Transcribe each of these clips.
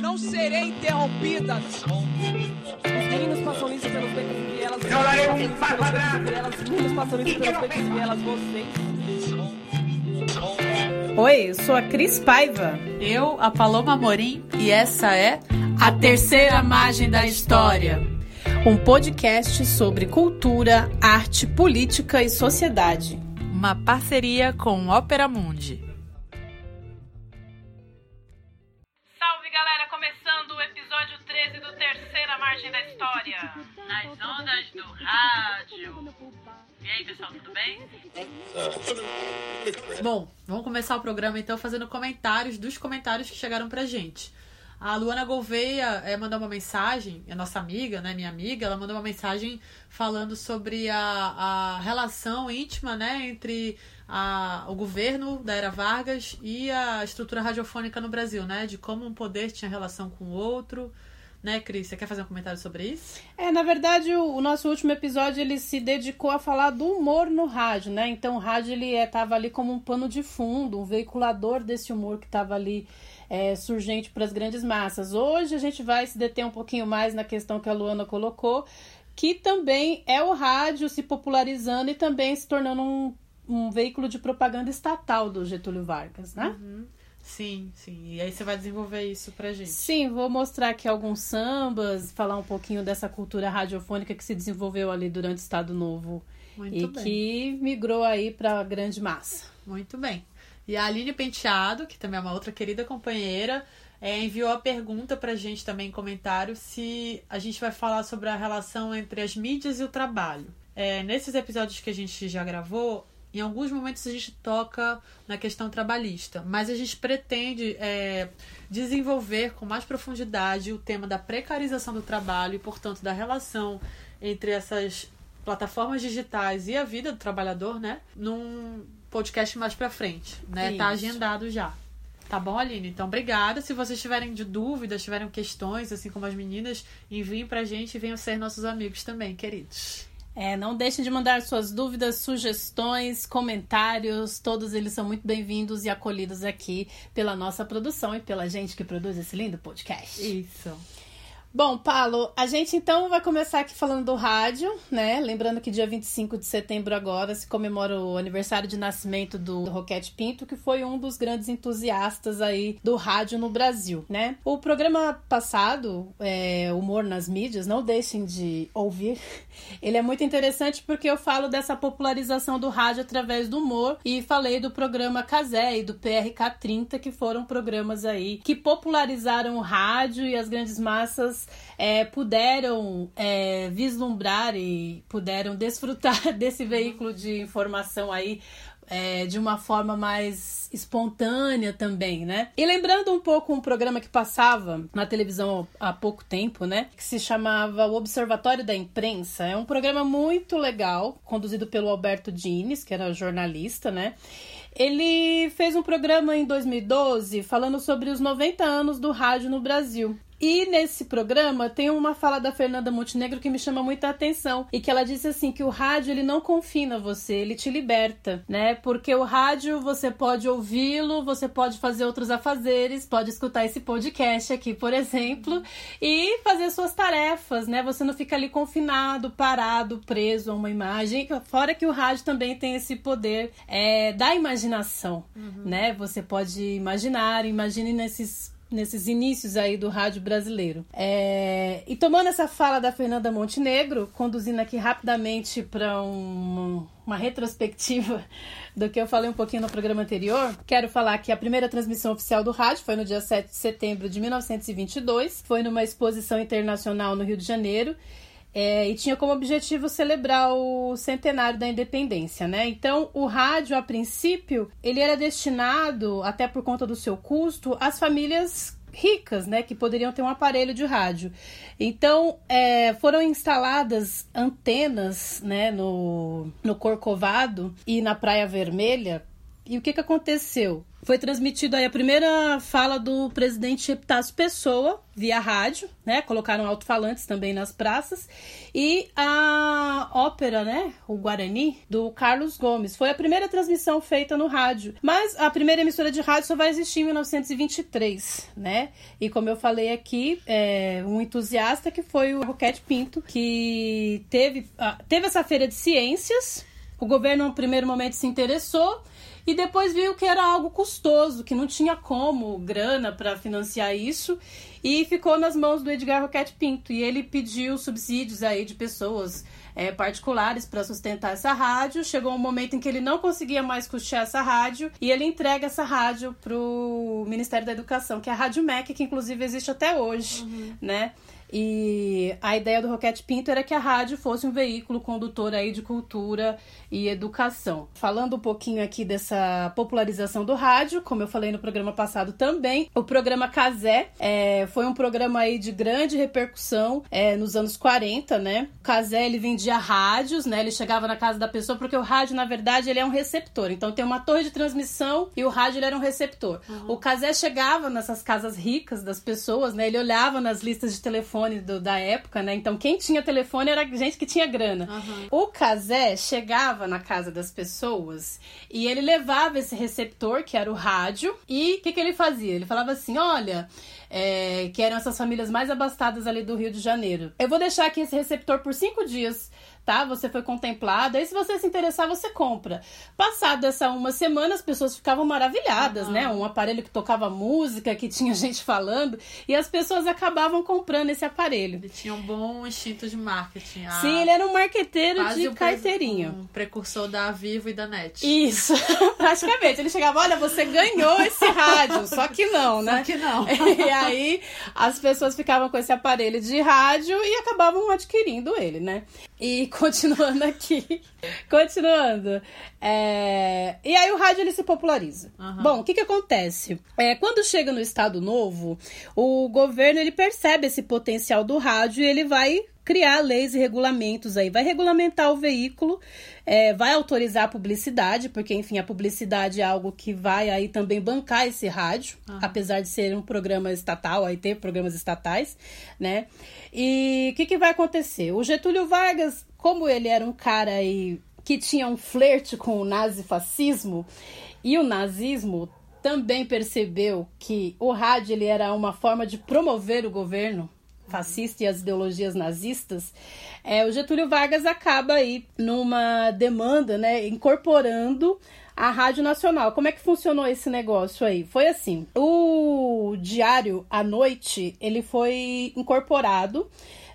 Não serei interrompida. Os meninos passam isso pelos becos e vielas. Os meninos passam isso pelos becos e vielas. Vocês. Oi, eu sou a Cris Paiva. Eu, a Paloma Morim, e essa é A Terceira Margem da História. Um podcast sobre cultura, arte, política e sociedade. Uma parceria com Ópera Mundi. 13 do Terceira Margem da História. Nas ondas do rádio. E aí, pessoal, tudo bem? Bom, vamos começar o programa então fazendo comentários dos comentários que chegaram pra gente. A Luana Gouveia é, mandou uma mensagem, é nossa amiga, né, minha amiga, ela mandou uma mensagem falando sobre a, a relação íntima, né, entre a, o governo da era Vargas e a estrutura radiofônica no Brasil, né, de como um poder tinha relação com o outro, né, Cris? Você quer fazer um comentário sobre isso? É, na verdade, o, o, nosso último episódio ele se dedicou a falar do humor no rádio, né? Então, o rádio ele estava é, ali como um pano de fundo, um veiculador desse humor que estava ali é, surgente para as grandes massas. Hoje a gente vai se deter um pouquinho mais na questão que a Luana colocou, que também é o rádio se popularizando e também se tornando um, um veículo de propaganda estatal do Getúlio Vargas, né? Uhum. Sim, sim. E aí você vai desenvolver isso pra gente. Sim, vou mostrar aqui alguns sambas, falar um pouquinho dessa cultura radiofônica que se desenvolveu ali durante o Estado Novo Muito e bem. que migrou aí para a grande massa. Muito bem. E a Aline Penteado, que também é uma outra querida companheira, é, enviou a pergunta pra gente também em comentário se a gente vai falar sobre a relação entre as mídias e o trabalho. É, nesses episódios que a gente já gravou, em alguns momentos a gente toca na questão trabalhista, mas a gente pretende é, desenvolver com mais profundidade o tema da precarização do trabalho e, portanto, da relação entre essas plataformas digitais e a vida do trabalhador, né? Num podcast mais pra frente, né? Tá Isso. Tá agendado já. Tá bom, Aline? Então, obrigada. Se vocês tiverem de dúvidas, tiverem questões, assim como as meninas, enviem pra gente e venham ser nossos amigos também, queridos. É, não deixem de mandar suas dúvidas, sugestões, comentários. Todos eles são muito bem-vindos e acolhidos aqui pela nossa produção e pela gente que produz esse lindo podcast. Isso. Bom, Paulo, a gente então vai começar aqui falando do rádio, né? Lembrando que dia 25 de setembro agora se comemora o aniversário de nascimento do Roquete Pinto, que foi um dos grandes entusiastas aí do rádio no Brasil, né? O programa passado, é, Humor nas Mídias, não deixem de ouvir. Ele é muito interessante porque eu falo dessa popularização do rádio através do humor e falei do programa Casé e do PRK 30, que foram programas aí que popularizaram o rádio e as grandes massas é, puderam é, vislumbrar e puderam desfrutar desse veículo de informação aí é, de uma forma mais espontânea também, né? E lembrando um pouco um programa que passava na televisão há pouco tempo, né? Que se chamava O Observatório da Imprensa. É um programa muito legal, conduzido pelo Alberto Dines, que era jornalista, né? Ele fez um programa em 2012 falando sobre os 90 anos do rádio no Brasil. E nesse programa tem uma fala da Fernanda Montenegro que me chama muita atenção e que ela disse assim que o rádio ele não confina você, ele te liberta, né? Porque o rádio você pode ouvi-lo, você pode fazer outros afazeres, pode escutar esse podcast aqui, por exemplo, e fazer suas tarefas, né? Você não fica ali confinado, parado, preso a uma imagem. Fora que o rádio também tem esse poder é, da imaginação, uhum. né? Você pode imaginar, imagine nesses nesses inícios aí do rádio brasileiro. É... E tomando essa fala da Fernanda Montenegro, conduzindo aqui rapidamente para um, uma retrospectiva do que eu falei um pouquinho no programa anterior, quero falar que a primeira transmissão oficial do rádio foi no dia 7 de setembro de 1922, foi numa exposição internacional no Rio de Janeiro. É, e tinha como objetivo celebrar o centenário da independência, né? Então, o rádio, a princípio, ele era destinado, até por conta do seu custo, às famílias ricas, né, que poderiam ter um aparelho de rádio. Então, é, foram instaladas antenas, né, no, no Corcovado e na Praia Vermelha. E o que, que aconteceu? Foi transmitido aí a primeira fala do presidente Epitácio Pessoa via rádio, né? Colocaram alto-falantes também nas praças e a ópera, né? O Guarani do Carlos Gomes foi a primeira transmissão feita no rádio, mas a primeira emissora de rádio só vai existir em 1923, né? E como eu falei aqui, é, um entusiasta que foi o Roquete Pinto que teve teve essa feira de ciências. O governo, no primeiro momento, se interessou e depois viu que era algo custoso, que não tinha como grana para financiar isso e ficou nas mãos do Edgar Roquette Pinto e ele pediu subsídios aí de pessoas é, particulares para sustentar essa rádio. Chegou um momento em que ele não conseguia mais custear essa rádio e ele entrega essa rádio para o Ministério da Educação, que é a Rádio MEC, que inclusive existe até hoje, uhum. né? E a ideia do Roquete Pinto era que a rádio fosse um veículo condutor aí de cultura e educação. Falando um pouquinho aqui dessa popularização do rádio, como eu falei no programa passado também, o programa Casé é, foi um programa aí de grande repercussão é, nos anos 40, né? O Casé ele vendia rádios, né? Ele chegava na casa da pessoa porque o rádio na verdade ele é um receptor. Então tem uma torre de transmissão e o rádio ele era um receptor. Uhum. O Casé chegava nessas casas ricas das pessoas, né? Ele olhava nas listas de telefone do, da época, né? Então quem tinha telefone era gente que tinha grana. Uhum. O Casé chegava chegava na casa das pessoas e ele levava esse receptor, que era o rádio, e o que, que ele fazia? Ele falava assim: olha. É, que eram essas famílias mais abastadas ali do Rio de Janeiro. Eu vou deixar aqui esse receptor por cinco dias tá? Você foi contemplado. Aí, se você se interessar, você compra. Passado essa uma semana, as pessoas ficavam maravilhadas, uhum. né? Um aparelho que tocava música, que tinha gente falando, e as pessoas acabavam comprando esse aparelho. Ele tinha um bom instinto de marketing. Ah, Sim, ele era um marqueteiro de um carteirinha. Um precursor da Vivo e da NET. Isso, praticamente. Ele chegava, olha, você ganhou esse rádio, só que não, né? Só que não. e aí, as pessoas ficavam com esse aparelho de rádio e acabavam adquirindo ele, né? E continuando aqui, continuando. É... E aí o rádio ele se populariza. Uhum. Bom, o que que acontece? É, quando chega no Estado Novo, o governo ele percebe esse potencial do rádio e ele vai criar leis e regulamentos aí, vai regulamentar o veículo, é, vai autorizar a publicidade, porque enfim a publicidade é algo que vai aí também bancar esse rádio, apesar de ser um programa estatal, aí ter programas estatais, né? E o que, que vai acontecer? O Getúlio Vargas, como ele era um cara aí que tinha um flerte com o nazifascismo e o nazismo também percebeu que o rádio ele era uma forma de promover o governo fascista e as ideologias nazistas, é, o Getúlio Vargas acaba aí numa demanda, né, incorporando a Rádio Nacional. Como é que funcionou esse negócio aí? Foi assim, o diário à noite, ele foi incorporado,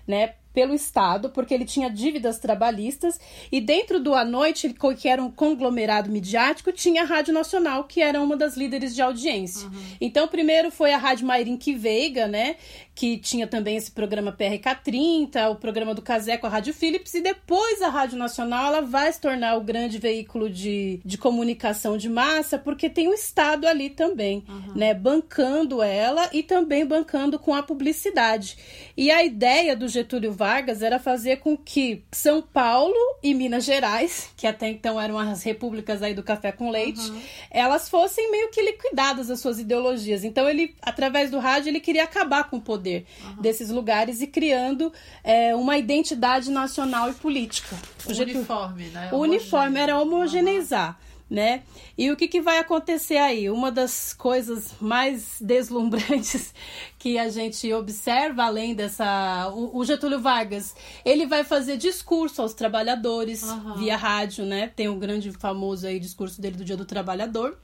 né, pelo Estado, porque ele tinha dívidas trabalhistas, e dentro do À Noite, que era um conglomerado midiático, tinha a Rádio Nacional, que era uma das líderes de audiência. Uhum. Então, primeiro foi a Rádio Mairink Veiga, né, que tinha também esse programa PRK30, o programa do Casé com a Rádio Philips, e depois a Rádio Nacional ela vai se tornar o grande veículo de, de comunicação de massa, porque tem o Estado ali também, uhum. né, bancando ela e também bancando com a publicidade. E a ideia do Getúlio Vargas era fazer com que São Paulo e Minas Gerais, que até então eram as repúblicas aí do café com leite, uhum. elas fossem meio que liquidadas as suas ideologias. Então ele, através do rádio, ele queria acabar com o poder uhum. desses lugares e criando é, uma identidade nacional e política. O uniforme, né? O uniforme era homogeneizar. Uhum né? E o que, que vai acontecer aí? Uma das coisas mais deslumbrantes que a gente observa, além dessa. O, Getúlio Vargas, ele vai fazer discurso aos trabalhadores uhum. via rádio, né? Tem um grande famoso aí discurso dele do Dia do Trabalhador.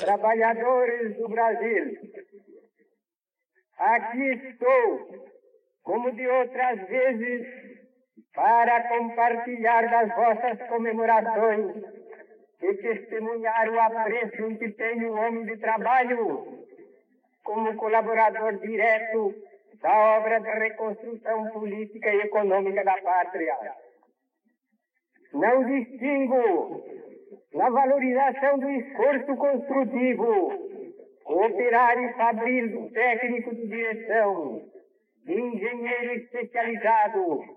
Trabalhadores do Brasil, aqui estou, como de outras vezes para compartilhar das vossas comemorações e testemunhar o apreço que tem o homem de trabalho como colaborador direto da obra de reconstrução política e econômica da pátria. Não distingo na valorização do esforço construtivo, operário fabril, técnico de direção, engenheiro especializado,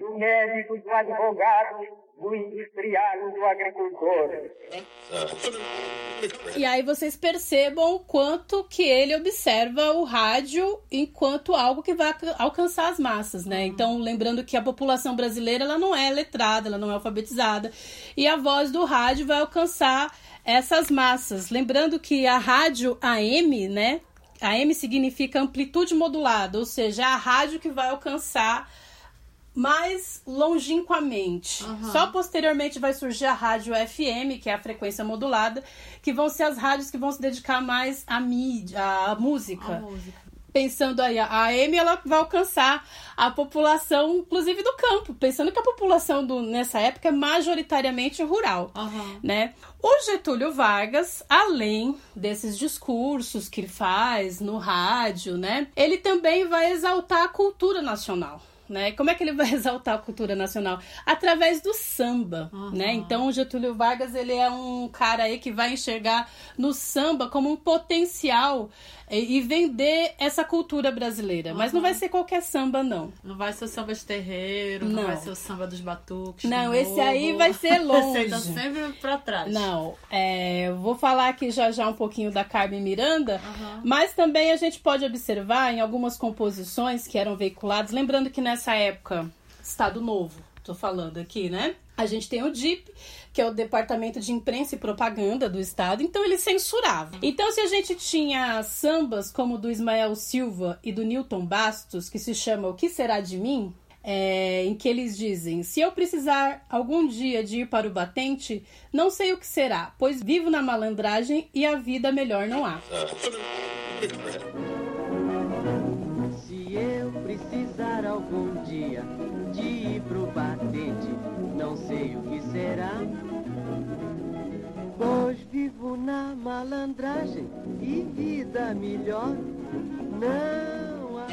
do médico, do advogado, do industrial do agricultor. E aí vocês percebam o quanto que ele observa o rádio enquanto algo que vai alcançar as massas, né? Então, lembrando que a população brasileira ela não é letrada, ela não é alfabetizada, e a voz do rádio vai alcançar essas massas. Lembrando que a rádio AM, né? AM significa amplitude modulada, ou seja, é a rádio que vai alcançar mais longínquamente. Uhum. Só posteriormente vai surgir a rádio FM, que é a frequência modulada, que vão ser as rádios que vão se dedicar mais à mídia, à música. A música pensando aí, a AM ela vai alcançar a população, inclusive do campo, pensando que a população do, nessa época é majoritariamente rural, uhum. né? O Getúlio Vargas, além desses discursos que ele faz no rádio, né? Ele também vai exaltar a cultura nacional né? Como é que ele vai exaltar a cultura nacional? Através do samba, uhum. né? Então, o Getúlio Vargas, ele é um cara aí que vai enxergar no samba como um potencial e vender essa cultura brasileira. Uhum. Mas não vai ser qualquer samba, não. Não vai ser o samba de terreiro, não, não vai ser o samba dos batuques. Não, esse aí vai ser longe. tá sempre pra trás. Não, é, vou falar aqui já já um pouquinho da Carmen Miranda, uhum. mas também a gente pode observar em algumas composições que eram veiculadas, lembrando que nessa época, Estado Novo, tô falando aqui, né? A gente tem o DIP, que é o Departamento de Imprensa e Propaganda do Estado, então ele censurava. Então, se a gente tinha sambas como o do Ismael Silva e do Newton Bastos, que se chama O Que Será de Mim? É, em que eles dizem: Se eu precisar algum dia de ir para o batente, não sei o que será, pois vivo na malandragem e a vida melhor não há. Se eu precisar algum dia de ir pro batente, não sei o que será. Pois vivo na malandragem e vida melhor não há.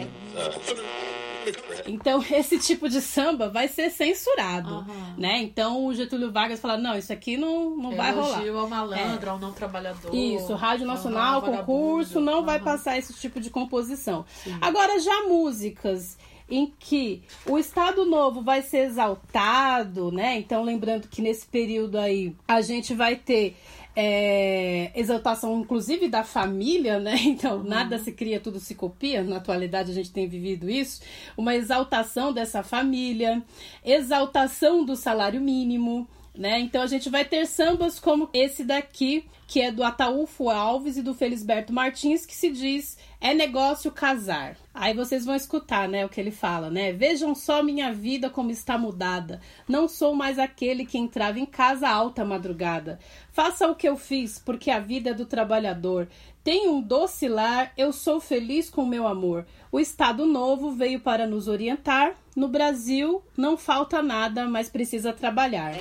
Então, esse tipo de samba vai ser censurado, uhum. né? Então, o Getúlio Vargas fala, não, isso aqui não, não vai rolar. Elogio ao malandro, é. ao não trabalhador. Isso, Rádio Nacional, concurso, não uhum. vai passar esse tipo de composição. Sim. Agora, já músicas em que o Estado Novo vai ser exaltado, né? Então, lembrando que nesse período aí a gente vai ter é, exaltação, inclusive, da família, né? Então, uhum. nada se cria, tudo se copia. Na atualidade, a gente tem vivido isso. Uma exaltação dessa família, exaltação do salário mínimo. Né? Então a gente vai ter sambas como esse daqui, que é do Ataúfo Alves e do Felisberto Martins, que se diz é negócio casar. Aí vocês vão escutar, né, o que ele fala, né? Vejam só minha vida como está mudada. Não sou mais aquele que entrava em casa alta madrugada. Faça o que eu fiz, porque a vida é do trabalhador. Tenho um doce lar, eu sou feliz com meu amor. O Estado Novo veio para nos orientar. No Brasil não falta nada, mas precisa trabalhar.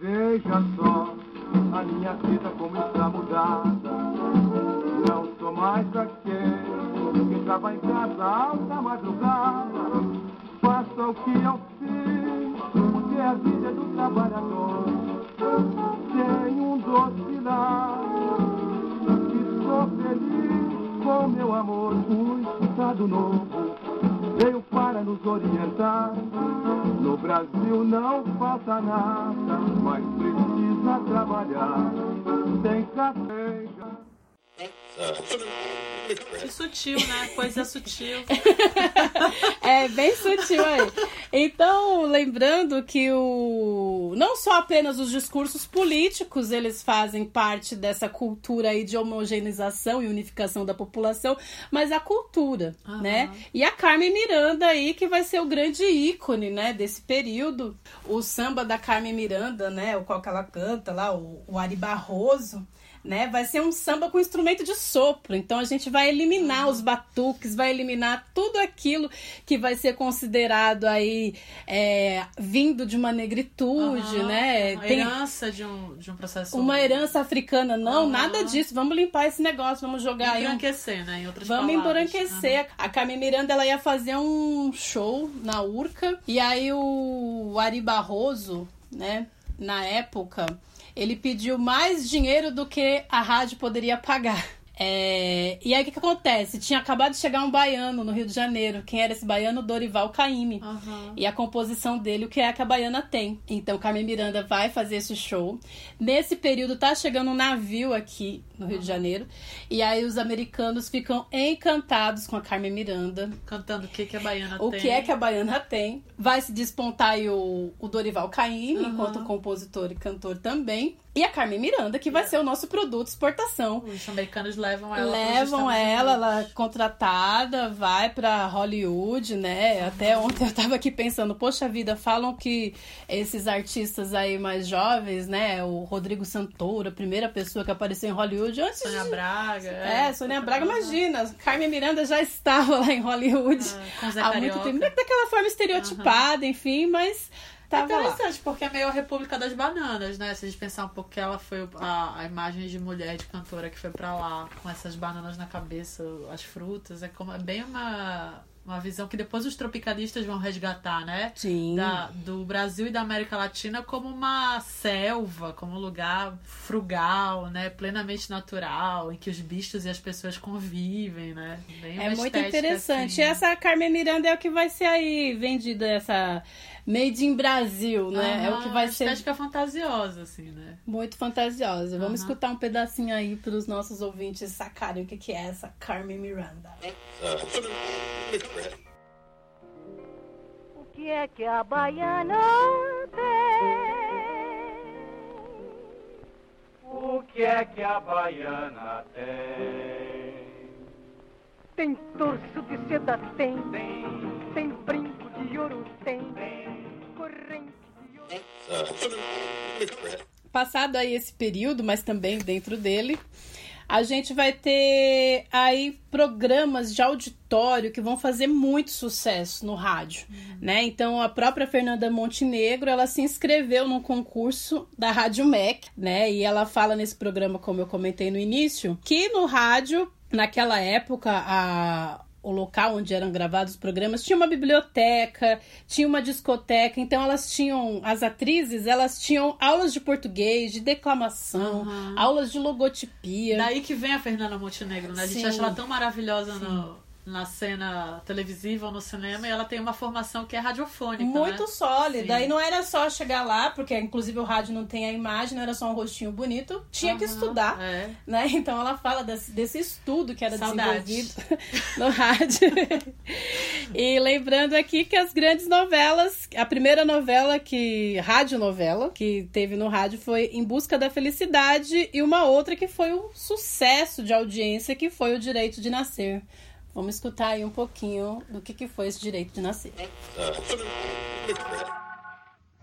Veja só a minha vida como está mudada sou mais aquele que estava em casa alta madrugada. Faça o que eu fiz, porque a vida é do trabalhador. Tenho um doce lar e sou feliz com meu amor. O Estado Novo veio para nos orientar. No Brasil não falta nada, mas precisa trabalhar. Tem café. Que sutil, né? Coisa sutil. é, bem sutil aí. Então, lembrando que o não só apenas os discursos políticos eles fazem parte dessa cultura aí de homogeneização e unificação da população, mas a cultura, uhum. né? E a Carmen Miranda aí que vai ser o grande ícone, né, desse período. O samba da Carmen Miranda, né, o qual que ela canta lá, o, o Ari Barroso né? Vai ser um samba com instrumento de sopro. Então a gente vai eliminar uhum. os batuques, vai eliminar tudo aquilo que vai ser considerado aí é, vindo de uma negritude, uhum. né? Uma Tem herança de um, de um processo. Uma herança africana, não, uhum. nada disso. Vamos limpar esse negócio, vamos jogar aí. Embranquecer, um... né? Em outras vamos palavras. embranquecer. A Carmen Miranda ela ia fazer um show na Urca e aí o Ari Barroso, né? Na época, ele pediu mais dinheiro do que a rádio poderia pagar. É, e aí o que, que acontece? Tinha acabado de chegar um baiano no Rio de Janeiro. Quem era esse baiano? Dorival Caymmi. Aham. E a composição dele, o que é que a baiana tem. Então, Carmen Miranda vai fazer esse show. Nesse período, tá chegando um navio aqui no Rio de Janeiro. E aí, os americanos ficam encantados com a Carmen Miranda. Cantando o que, que a baiana O tem. que é que a baiana tem? Vai se despontar aí o, o Dorival Caymmi, Aham. enquanto compositor e cantor também. E a Carmen Miranda, que vai ser o nosso produto exportação. Os americanos levam ela Levam ela, ela é contratada, vai pra Hollywood, né? Até ontem eu tava aqui pensando, poxa vida, falam que esses artistas aí mais jovens, né? O Rodrigo Santoro, a primeira pessoa que apareceu em Hollywood antes Sônia de... Braga. É, Sônia Braga, imagina, Carmen Miranda já estava lá em Hollywood É, Zé há muito tempo, daquela forma estereotipada, enfim, mas É tava lá. interessante, porque é meio a República das Bananas, né? Se a gente pensar um pouco que ela foi a, a imagem de mulher, de cantora que foi pra lá com essas bananas na cabeça, as frutas, é, como, é bem uma, uma visão que depois os tropicalistas vão resgatar, né? Sim. Da, do Brasil e da América Latina como uma selva, como um lugar frugal, né? Plenamente natural, em que os bichos e as pessoas convivem, né? É muito estética, interessante. assim. E essa Carmen Miranda é o que vai ser aí vendida, essa Made in Brasil, né? é o que vai Aham, ser Estética fantasiosa, assim, né? muito fantasiosa. Vamos Aham. escutar um pedacinho aí para os nossos ouvintes sacarem o que que é essa Carmen Miranda. O que é que a baiana tem? O que é que a baiana tem? Tem torso de seda, tem. Tem, Tem brinco de ouro, tem. Corrente de ouro. Passado aí esse período, mas também dentro dele, a gente vai ter aí programas de auditório que vão fazer muito sucesso no rádio, né? Então a própria Fernanda Montenegro, ela se inscreveu num concurso da Rádio MEC, né? E ela fala nesse programa, como eu comentei no início, que no rádio, naquela época, a o local onde eram gravados os programas tinha uma biblioteca, tinha uma discoteca, então elas tinham, as atrizes, elas tinham aulas de português, de declamação, Aham. aulas de logotipia. Daí que vem a Fernanda Montenegro, né? A gente Sim. acha ela tão maravilhosa no- na cena televisiva ou no cinema e ela tem uma formação que é radiofônica. Muito né? sólida. Sim. E não era só chegar lá, porque inclusive o rádio não tem a imagem, não era só um rostinho bonito, tinha que Aham, estudar. É. Né? Então ela fala desse, desse estudo que era Saudades. desenvolvido no rádio. e lembrando aqui que as grandes novelas, a primeira novela que radionovela que teve no rádio foi Em Busca da Felicidade e uma outra que foi um sucesso de audiência que foi O Direito de Nascer. Vamos escutar aí um pouquinho do que, que foi esse direito de nascer.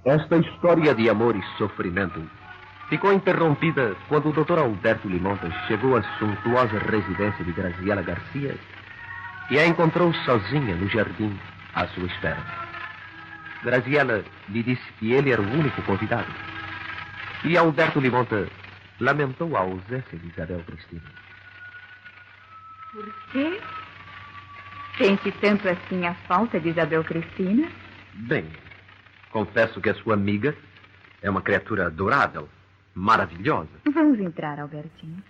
Esta história de amor e sofrimento ficou interrompida quando o Dr. Alberto Limontas chegou à suntuosa residência de Graziela Garcia e a encontrou sozinha no jardim à sua espera. Graziela lhe disse que ele era o único convidado. E Alberto Limonta lamentou a ausência de Isabel Cristina. Por quê? Sente tanto assim a falta de Isabel Cristina? Bem, confesso que a sua amiga é uma criatura adorável, maravilhosa. Vamos entrar, Albertinho.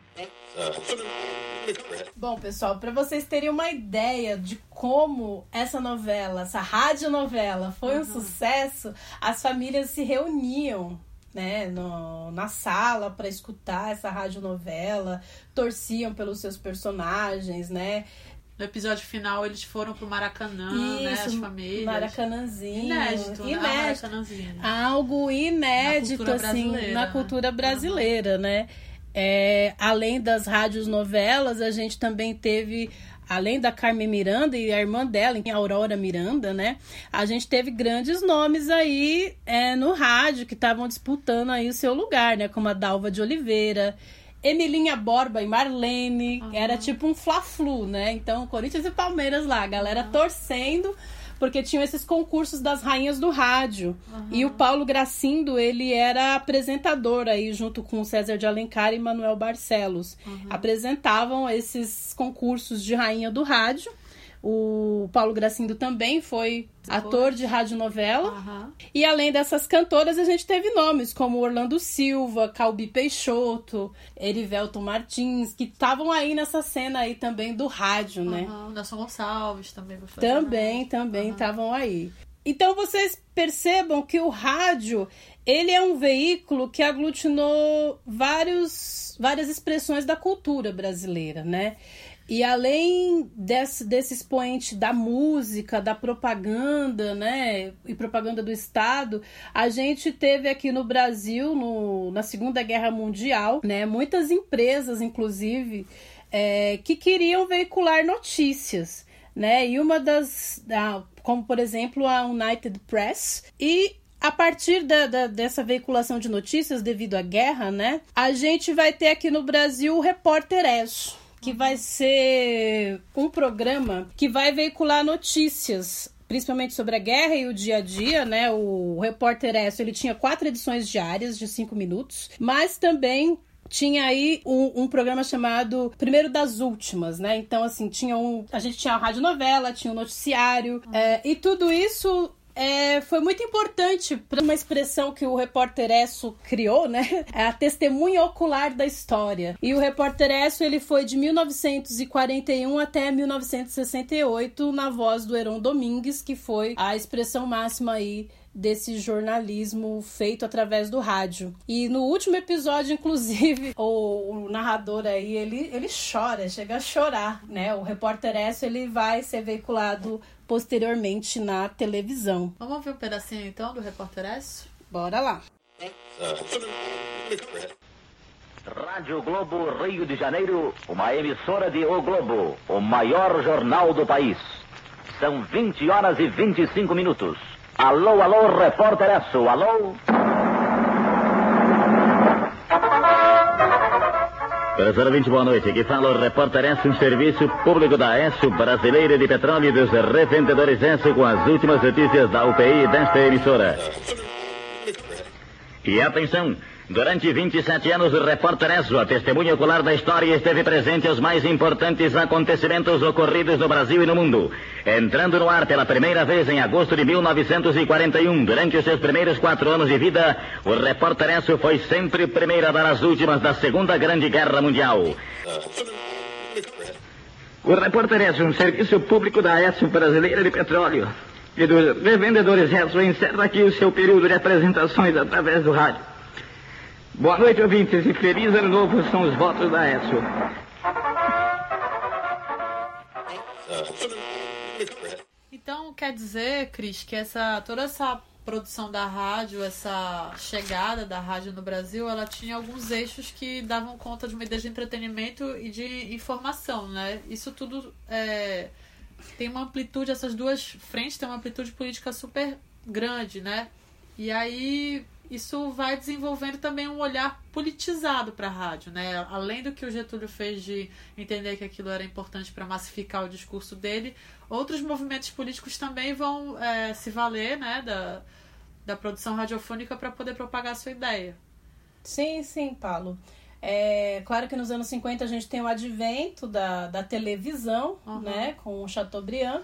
Bom, pessoal, para vocês terem uma ideia de como essa novela, essa radionovela foi um sucesso, as famílias se reuniam né, no, na sala para escutar essa radionovela, torciam pelos seus personagens, né? No episódio final, eles foram pro Maracanã, né? As famílias. Maracanãzinho. Inédito, né? Inédito. Maracanãzinho. Algo inédito, Na cultura assim, brasileira, na né? cultura brasileira, né? É, além das rádios novelas, a gente também teve, além da Carmen Miranda e a irmã dela, a Aurora Miranda, né? A gente teve grandes nomes aí é, no rádio que estavam disputando aí o seu lugar, né? Como a Dalva de Oliveira, Emilinha Borba e Marlene. Era tipo um fla-flu, né? Então, Corinthians e Palmeiras lá, a galera torcendo porque tinham esses concursos das rainhas do rádio. E o Paulo Gracindo, ele era apresentador aí, junto com o César de Alencar e Manuel Barcelos. Apresentavam esses concursos de rainha do rádio. O Paulo Gracindo também foi ator de radionovela. Aham. E além dessas cantoras, a gente teve nomes como Orlando Silva, Calbi Peixoto, Erivelton Martins, que estavam aí nessa cena aí também do rádio, né? Aham, o Nelson Gonçalves também. Também, também estavam aí. Então vocês percebam que o rádio, ele é um veículo que aglutinou vários, várias expressões da cultura brasileira, né? E além desse, desse expoente da música, da propaganda, né, e propaganda do Estado, a gente teve aqui no Brasil, no, na Segunda Guerra Mundial, né, muitas empresas, inclusive, é, que queriam veicular notícias, né, e uma das, como por exemplo a United Press, e a partir da, da- dessa veiculação de notícias devido à guerra, né, a gente vai ter aqui no Brasil o Repórter Esso, que vai ser um programa que vai veicular notícias principalmente sobre a guerra e o dia a dia, né? O Repórter Esso, ele tinha quatro edições diárias de cinco minutos, mas também tinha aí um, um programa chamado Primeiro das Últimas, né? Então, assim, tinha um. A gente tinha a radionovela, tinha o noticiário, é, e tudo isso. É, foi muito importante para uma expressão que o repórter Esso criou, né? É a testemunha ocular da história. E o repórter Esso ele foi de 1941 até 1968 na voz do Heron Domingues, que foi a expressão máxima aí desse jornalismo feito através do rádio. E no último episódio, inclusive, o, o narrador aí, ele, ele chora, chega a chorar, né? O repórter Esso, ele vai ser veiculado posteriormente na televisão. Vamos ver um pedacinho então do Repórter S? Bora lá. Rádio Globo Rio de Janeiro, uma emissora de O Globo, o maior jornal do país. São 20 horas e 25 minutos. Alô, alô, repórter Esso, alô? Professor ouvinte, boa noite. Aqui fala o repórter Esso, um serviço público da Esso Brasileira de Petróleo e dos revendedores Esso com as últimas notícias da UPI desta emissora. E atenção, durante 27 anos o repórter Esso, a testemunha ocular da história, esteve presente aos mais importantes acontecimentos ocorridos no Brasil e no mundo. Entrando no ar pela primeira vez em agosto de 1941, durante os seus primeiros quatro anos de vida, o repórter Esso foi sempre o primeiro a dar as últimas da Segunda Grande Guerra Mundial. O repórter Esso, um serviço público da Esso Brasileira de Petróleo e dos revendedores Esso, encerra aqui o seu período de apresentações através do rádio. Boa noite, ouvintes, e feliz ano novo são os votos da ESO. Então quer dizer, Cris, que essa toda essa produção da rádio, essa chegada da rádio no Brasil, ela tinha alguns eixos que davam conta de uma ideia de entretenimento e de informação, né? Isso tudo é, tem uma amplitude, essas duas frentes têm uma amplitude política super grande, né? E aí isso vai desenvolvendo também um olhar politizado para a rádio, né? Além do que o Getúlio fez de entender que aquilo era importante para massificar o discurso dele, outros movimentos políticos também vão é, se valer, né, da, da produção radiofônica para poder propagar a sua ideia. Sim, sim, Paulo. É, claro que nos anos 50 a gente tem o advento da, da televisão, Uhum. né, com o Chateaubriand.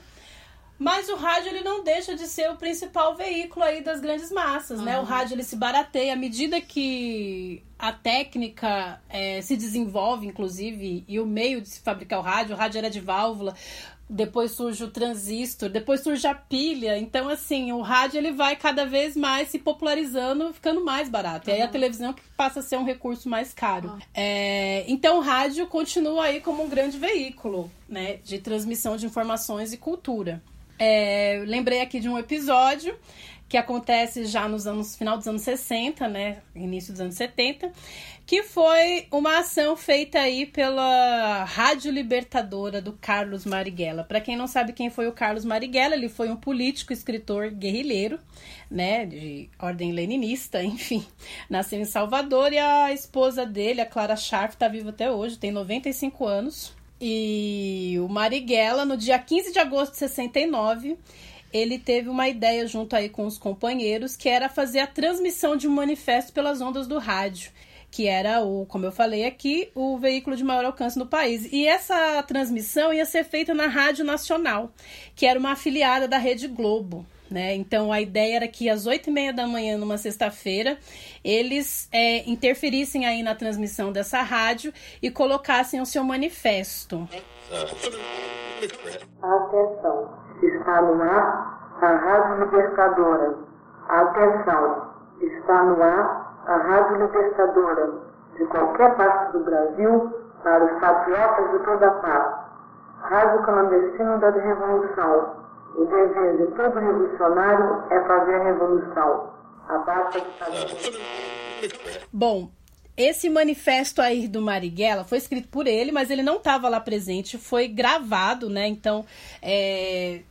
Mas o rádio ele não deixa de ser o principal veículo aí das grandes massas, né? O Uhum. rádio ele se barateia à medida que a técnica é, se desenvolve, inclusive, e o meio de se fabricar o rádio, o rádio era de válvula, depois surge o transistor, depois surge a pilha. Então, assim, o rádio ele vai cada vez mais se popularizando, ficando mais barato. E aí a televisão que passa a ser um recurso mais caro. É, então, o rádio continua aí como um grande veículo, né, de transmissão de informações e cultura. É, lembrei aqui de um episódio que acontece já nos anos final dos anos 60, né, início dos anos 70, que foi uma ação feita aí pela Rádio Libertadora do Carlos Marighella. Para quem não sabe quem foi o Carlos Marighella, ele foi um político, escritor guerrilheiro, né, de ordem leninista, enfim. Nasceu em Salvador e a esposa dele, a Clara Scharf, está viva até hoje, tem 95 anos. E o Marighella, no dia 15 de agosto de 69, ele teve uma ideia junto aí com os companheiros, que era fazer a transmissão de um manifesto pelas ondas do rádio, que era o, como eu falei aqui, o veículo de maior alcance no país. E essa transmissão ia ser feita na Rádio Nacional, que era uma afiliada da Rede Globo. Né? Então a ideia era que às oito e meia da manhã, numa sexta-feira, eles é, interferissem aí na transmissão dessa rádio e colocassem o seu manifesto. Atenção, está no ar a Rádio Libertadora. Atenção, está no ar a Rádio Libertadora de qualquer parte do Brasil para os patriotas de toda parte. Rádio clandestina da Revolução. O dever de todo revolucionário é fazer a revolução. A ditadura. Bom, esse manifesto aí do Marighella foi escrito por ele, mas ele não estava lá presente, foi gravado, né? Então, é,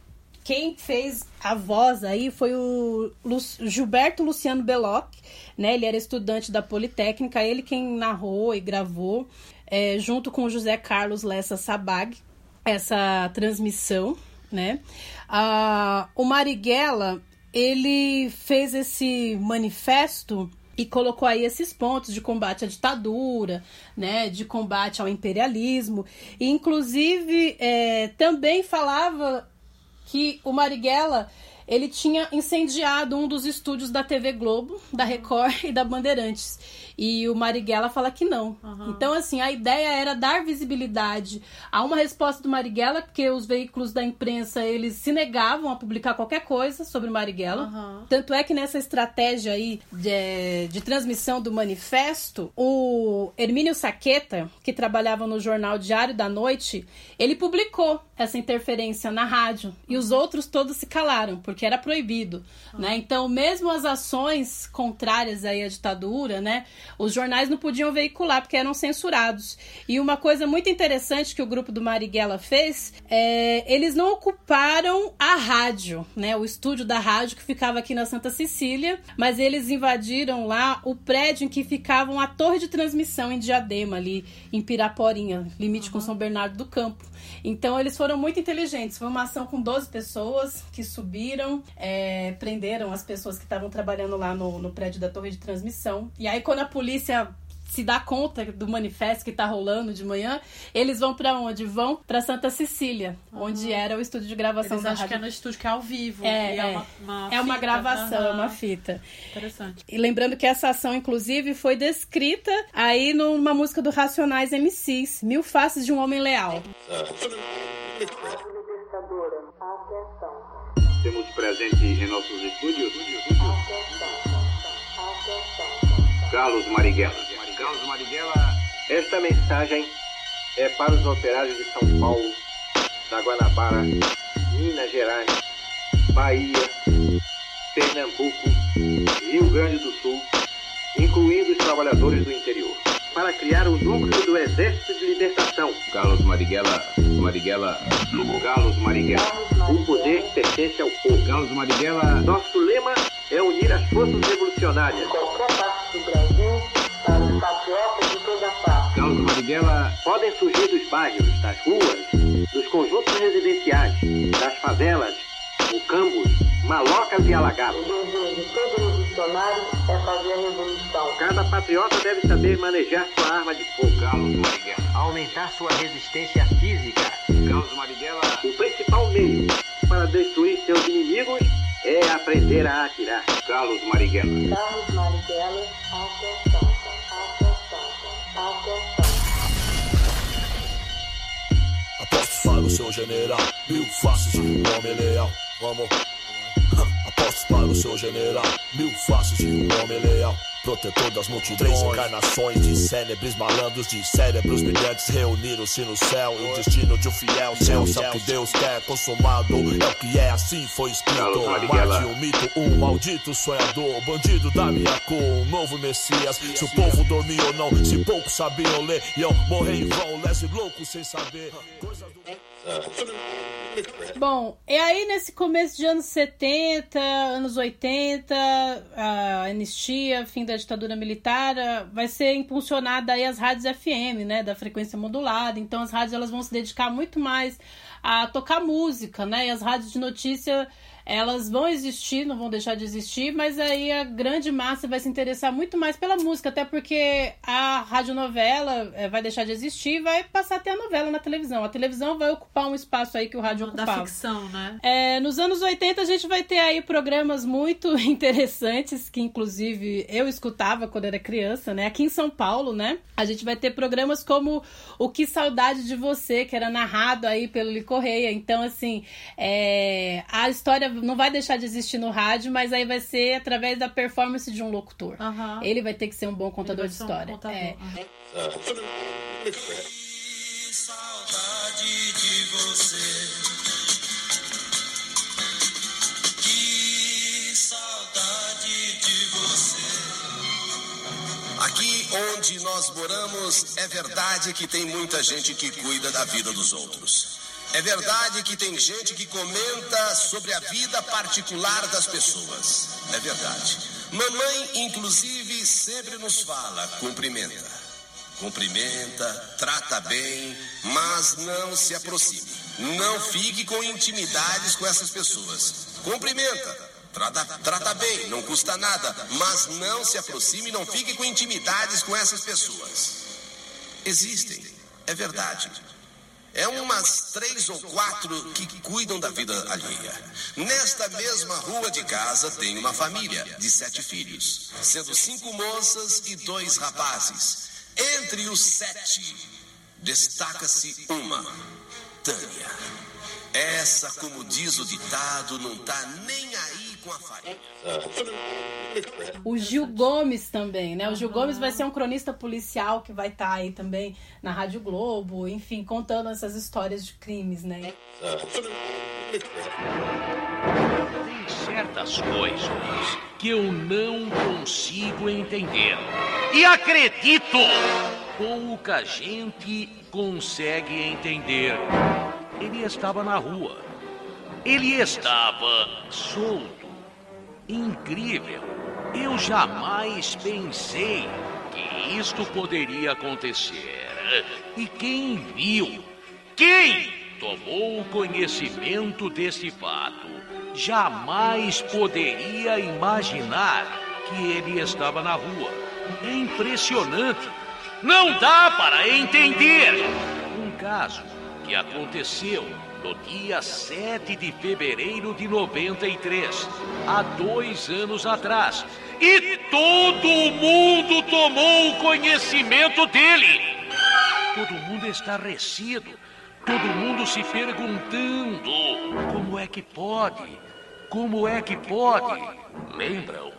quem fez a voz aí foi o Lu Gilberto Luciano Belloc, né? Ele era estudante da Politécnica, ele quem narrou e gravou, é, junto com José Carlos Lessa Sabag, essa transmissão, né? O Marighella, ele fez esse manifesto e colocou aí esses pontos de combate à ditadura, né, de combate ao imperialismo, e inclusive é, também falava que o Marighella ele tinha incendiado um dos estúdios da TV Globo, da Record e da Bandeirantes. E o Marighella fala que não. Uhum. Então, assim, a ideia era dar visibilidade a uma resposta do Marighella, porque os veículos da imprensa, eles se negavam a publicar qualquer coisa sobre o Marighella. Uhum. Tanto é que nessa estratégia aí de, de transmissão do manifesto, o Hermínio Saqueta, que trabalhava no jornal Diário da Noite, ele publicou essa interferência na rádio. E os outros todos se calaram, porque era proibido. Uhum. Né? Então, mesmo as ações contrárias aí à ditadura, né? Os jornais não podiam veicular porque eram censurados. E uma coisa muito interessante que o grupo do Marighella fez, é, eles não ocuparam a rádio, né, o estúdio da rádio que ficava aqui na Santa Cecília, mas eles invadiram lá o prédio em que ficava a torre de transmissão em Diadema, ali em Piraporinha, limite uhum. com São Bernardo do Campo. Então eles foram muito inteligentes. Foi uma ação com 12 pessoas que subiram, é, prenderam as pessoas que estavam trabalhando lá no, no prédio da torre de transmissão. E aí, quando a polícia se dá conta do manifesto que tá rolando de manhã, eles vão para onde? Vão para Santa Cecília, uhum. onde era o estúdio de gravação eles da acham rádio. que é no estúdio que é ao vivo. É, é, é, uma, uma, é fita. uma gravação, uhum. é uma fita. Interessante. E lembrando que essa ação, inclusive, foi descrita aí numa música do Racionais MCs, Mil Faces de um Homem Leal. Temos presente em nossos estúdios Carlos Marighella. Carlos Marighella. Esta mensagem é para os operários de São Paulo, da Guanabara, Minas Gerais, Bahia, Pernambuco, Rio Grande do Sul, incluindo os trabalhadores do interior, para criar o núcleo do Exército de Libertação. Carlos Marighella, Marighella, Carlos Marighella. O poder pertence ao povo. Carlos Marighella. Nosso lema é unir as forças revolucionárias. Qualquer parte do Brasil, para os patriotas de toda parte. Carlos Marighella. Podem surgir dos bairros, das ruas, dos conjuntos residenciais, das favelas, mucambos, malocas e alagados. O dever de todo revolucionário é fazer a revolução. Cada patriota deve saber manejar sua arma de fogo. Carlos Marighella. Aumentar sua resistência física. Carlos Marighella. O principal meio para destruir seus inimigos é aprender a atirar. Carlos Marighella. Carlos Marighella, general, mil faces de homem leal. Vamos. Aposto para o seu general, mil faces de homem leal. Protetor das multidões, três encarnações de célebres malandros, de cérebros brilhantes reuniram-se no céu. E o destino de um fiel céu, céu que Deus quer consumado. É o que é, assim foi escrito. Marte um mito, um maldito sonhador, bandido da minha cor, um novo Messias. Se o povo dormia ou não, se poucos sabiam ler, iam morrer em vão, lese louco sem saber. Bom, e aí nesse começo de anos 70, anos 80, a anistia, fim da ditadura militar, vai ser impulsionada aí as rádios FM, né, da frequência modulada. Então as rádios elas vão se dedicar muito mais a tocar música, né? E as rádios de notícia elas vão existir, não vão deixar de existir, mas aí a grande massa vai se interessar muito mais pela música, até porque a radionovela é, vai deixar de existir e vai passar a ter a novela na televisão. A televisão vai ocupar um espaço aí que o rádio Da ocupava. ficção, né? É, nos anos 80 a gente vai ter aí programas muito interessantes que inclusive eu escutava quando era criança, né? Aqui em São Paulo, né? A gente vai ter programas como O Que Saudade de Você, que era narrado aí pelo Li Correia. Então, assim, é, a história não vai deixar de existir no rádio, mas aí vai ser através da performance de um locutor. Ele vai ter que ser um bom contador de ser um história. contador, É. saudade de você. Que saudade de você. Aqui onde nós moramos, é verdade que tem muita gente que cuida da vida dos outros. É verdade que tem gente que comenta sobre a vida particular das pessoas. É verdade. Mamãe, inclusive, sempre nos fala: cumprimenta. Cumprimenta, trata bem, mas não se aproxime. Não fique com intimidades com essas pessoas. Cumprimenta, trata, trata bem, não custa nada, mas não se aproxime não fique com intimidades com essas pessoas. Existem, é verdade. É umas três ou quatro que cuidam da vida alheia. Nesta mesma rua de casa tem uma família de sete filhos, sendo cinco moças e dois rapazes. Entre os sete, destaca-se uma, Tânia. Essa, como diz o ditado, não tá nem aí. O Gil Gomes também, né? O Gil Gomes vai ser um cronista policial que vai estar aí também na Rádio Globo, enfim, contando essas histórias de crimes, né? Tem certas coisas que eu não consigo entender. E acredito, pouca gente consegue entender. Ele estava na rua. Ele estava solto. Incrível. Eu jamais pensei que isto poderia acontecer. E quem viu, quem tomou conhecimento desse fato, jamais poderia imaginar que ele estava na rua. É impressionante. Não dá para entender. Um caso que aconteceu no dia 7 de fevereiro de 93, há dois anos atrás. E todo mundo tomou conhecimento dele. Todo mundo estarrecido. Todo mundo se perguntando: como é que pode? Como é que pode? Lembram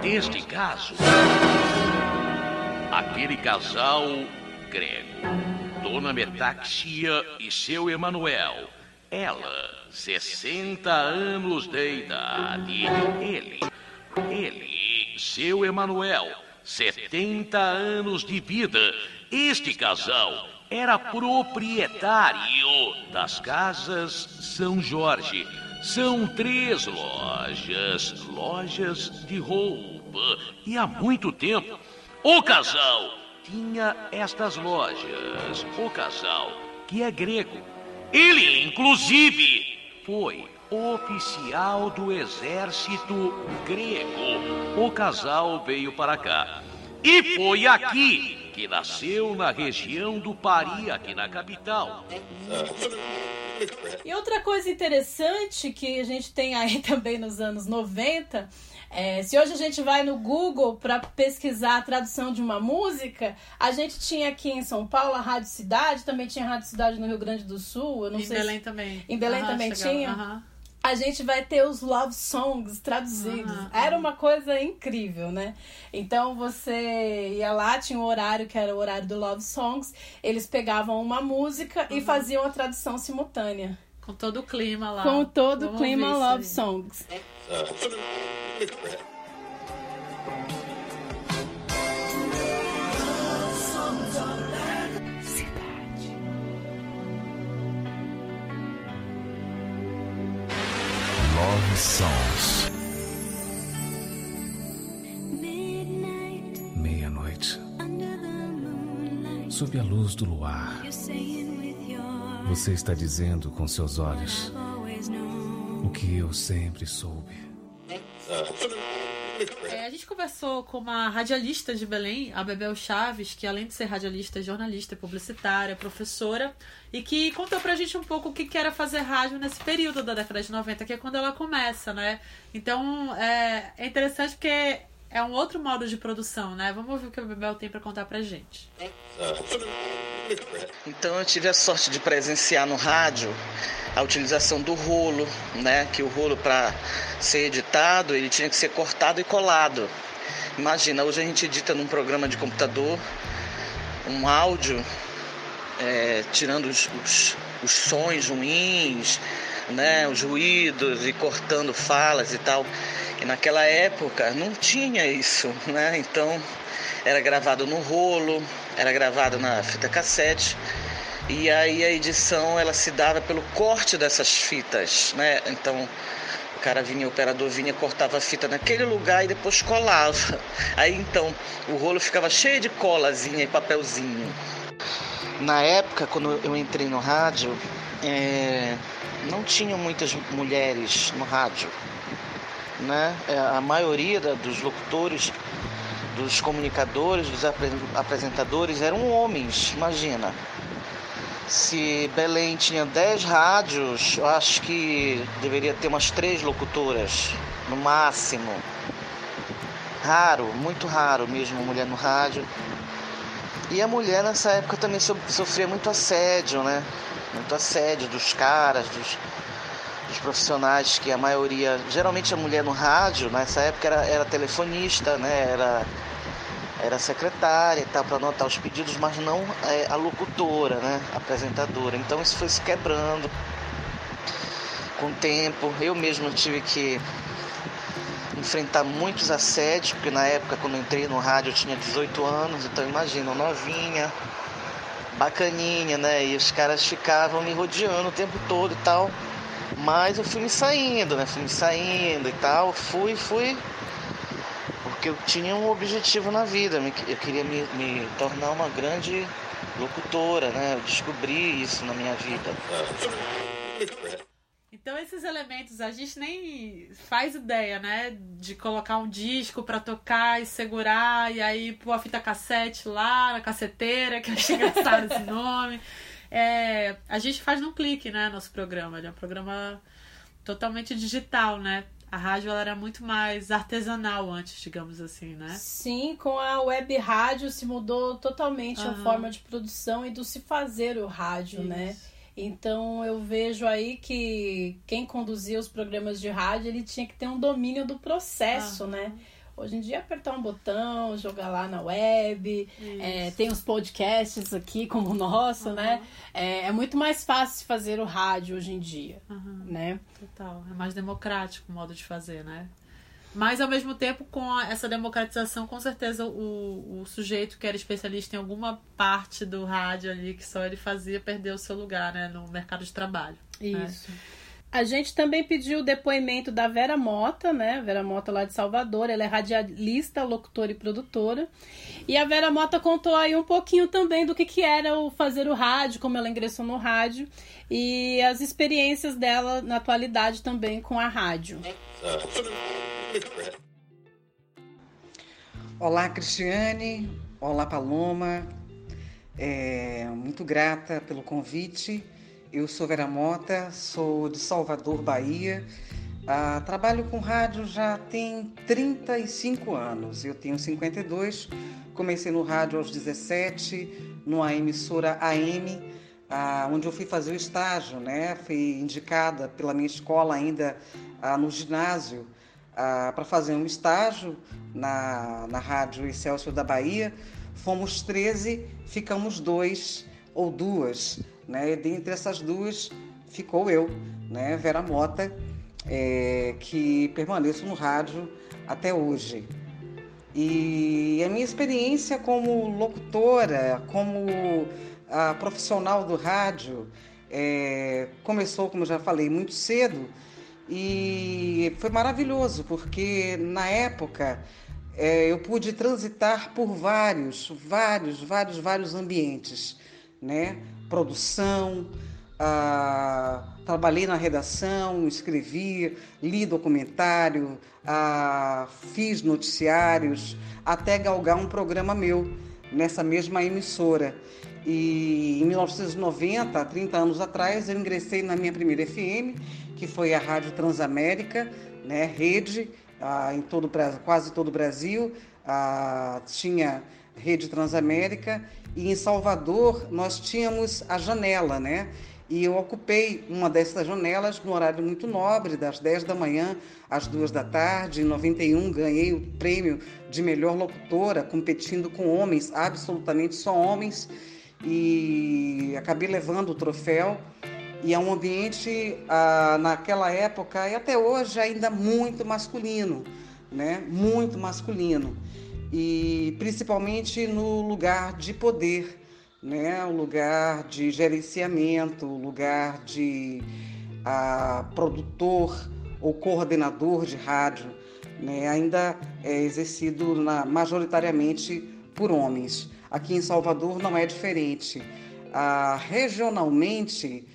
deste caso? Aquele casal grego, Dona Metaxia e seu Emanuel. Ela, 60 anos de idade. Ele, ele, seu Emanuel, 70 anos de vida. Este casal era proprietário das casas São Jorge. São três lojas, lojas de roupa. E há muito tempo, o casal tinha estas lojas. O casal, que é grego. Ele, inclusive, foi oficial do exército grego. O casal veio para cá. E foi aqui que nasceu na região do Pari, aqui na capital. E outra coisa interessante que a gente tem aí também nos anos 90, é, se hoje a gente vai no Google para pesquisar a tradução de uma música, a gente tinha aqui em São Paulo a Rádio Cidade, também tinha a Rádio Cidade no Rio Grande do Sul. Eu não Em sei Belém se... também. Em Belém Aham, também chegava, tinha. aham. A gente vai ter os love songs traduzidos. Era uma coisa incrível, né? Então você ia lá, tinha um horário que era o horário do love songs. Eles pegavam uma música e faziam a tradução simultânea. Com todo o clima lá. Com todo o Vamos clima ver isso love Love Songs. Meia-noite. Sob a luz do luar. Você está dizendo com seus olhos: o que eu sempre soube. É, a gente conversou com uma radialista de Belém, a Bebel Chaves, que além de ser radialista, é jornalista, publicitária, professora, e que contou pra gente um pouco o que era fazer rádio nesse período da década de 90, que é quando ela começa, né? Então é, é interessante porque é um outro modo de produção, né? Vamos ouvir o que a Bebel tem para contar pra gente. Então eu tive a sorte de presenciar no rádio a utilização do rolo, né? Que o rolo para ser editado ele tinha que ser cortado e colado. Imagina, hoje a gente edita num programa de computador um áudio é, tirando os, os, os sons ruins, né? Os ruídos e cortando falas e tal. E naquela época não tinha isso, né? Então era gravado no rolo, era gravado na fita cassete. E aí a edição ela se dava pelo corte dessas fitas, né? Então o cara vinha, o operador vinha, cortava a fita naquele lugar e depois colava. Aí então o rolo ficava cheio de colazinha e papelzinho. Na época, quando eu entrei no rádio, é... não tinham muitas mulheres no rádio né? É, a maioria dos locutores, dos comunicadores, dos apresentadores eram homens, imagina. Se Belém tinha 10 rádios, eu acho que deveria ter umas três locutoras, no máximo. Raro, muito raro mesmo mulher no rádio. E a mulher nessa época também sofria muito assédio, né? Muito assédio dos caras, dos, dos profissionais que a maioria, geralmente a mulher no rádio, nessa época era, era telefonista, né? Era, era secretária e tal, para anotar os pedidos, mas não é, a locutora, né? A apresentadora. Então isso foi se quebrando com o tempo. Eu mesmo tive que enfrentar muitos assédios, porque na época quando entrei no rádio eu tinha 18 anos, então imagina, novinha, bacaninha, né? E os caras ficavam me rodeando o tempo todo e tal. Mas eu fui me saindo, né? Fui me saindo e tal. Fui, fui. Porque eu tinha um objetivo na vida. Eu queria me, me tornar uma grande locutora, né? Eu descobri isso na minha vida. Então esses elementos a gente nem faz ideia, né? De colocar um disco para tocar e segurar e aí pôr a fita cassete lá na caceteira, que eu achei engraçado esse nome é, a gente faz num clique, né, nosso programa. Ele é um programa totalmente digital, né? A rádio ela era muito mais artesanal antes, digamos assim, né? Sim, com a web rádio se mudou totalmente uhum. a forma de produção e do se fazer o rádio, né? Isso. né? Então eu vejo aí que quem conduzia os programas de rádio ele tinha que ter um domínio do processo, uhum. né? Hoje em dia, apertar um botão, jogar lá na web, é, tem os podcasts aqui, como o nosso, uhum. né? É, é, muito mais fácil fazer o rádio hoje em dia, uhum. né? Total. É mais democrático o modo de fazer, né? Mas, ao mesmo tempo, com essa democratização, com certeza o, o sujeito que era especialista em alguma parte do rádio ali, que só ele fazia, perdeu o seu lugar, né? No mercado de trabalho. Né? Isso. Né? A gente também pediu o depoimento da Vera Mota, né? Vera Mota lá de Salvador, ela é radialista, locutora e produtora. E a Vera Mota contou aí um pouquinho também do que, que era o fazer o rádio, como ela ingressou no rádio e as experiências dela na atualidade também com a rádio. Olá, Cristiane. Olá, Paloma. É, muito grata pelo convite. Eu sou Vera Mota, sou de Salvador, Bahia. Ah, trabalho com rádio já tem 35 anos. Eu tenho 52. Comecei no rádio aos 17, numa emissora AM, ah, onde eu fui fazer o estágio, né? Fui indicada pela minha escola ainda ah, no ginásio ah, para fazer um estágio na, na rádio Excelsior da Bahia. Fomos 13, ficamos dois ou duas né? E dentre essas duas ficou eu, né? Vera Mota, é, que permaneço no rádio até hoje. E a minha experiência como locutora, como a profissional do rádio, é, começou, como já falei, muito cedo e foi maravilhoso, porque na época é, eu pude transitar por vários, vários, vários, vários ambientes, né? produção, trabalhei na redação, escrevi, li documentário, ah, fiz noticiários, até galgar um programa meu nessa mesma emissora. E em 1990, 30 anos atrás, eu ingressei na minha primeira FM, que foi a Rádio Transamérica, né, rede ah, em todo quase todo o Brasil, ah, tinha rede Transamérica e em Salvador nós tínhamos a janela, né? E eu ocupei uma dessas janelas no horário muito nobre, das 10 da manhã às 2 da tarde. Em 91 ganhei o prêmio de melhor locutora, competindo com homens, absolutamente só homens, e acabei levando o troféu. E é um ambiente, ah, naquela época e até hoje, ainda muito masculino, né? Muito masculino. E principalmente no lugar de poder né, o lugar de gerenciamento, o lugar de a, produtor ou coordenador de rádio, né, ainda é exercido na, majoritariamente por homens. Aqui em Salvador não é diferente. Ah, regionalmente,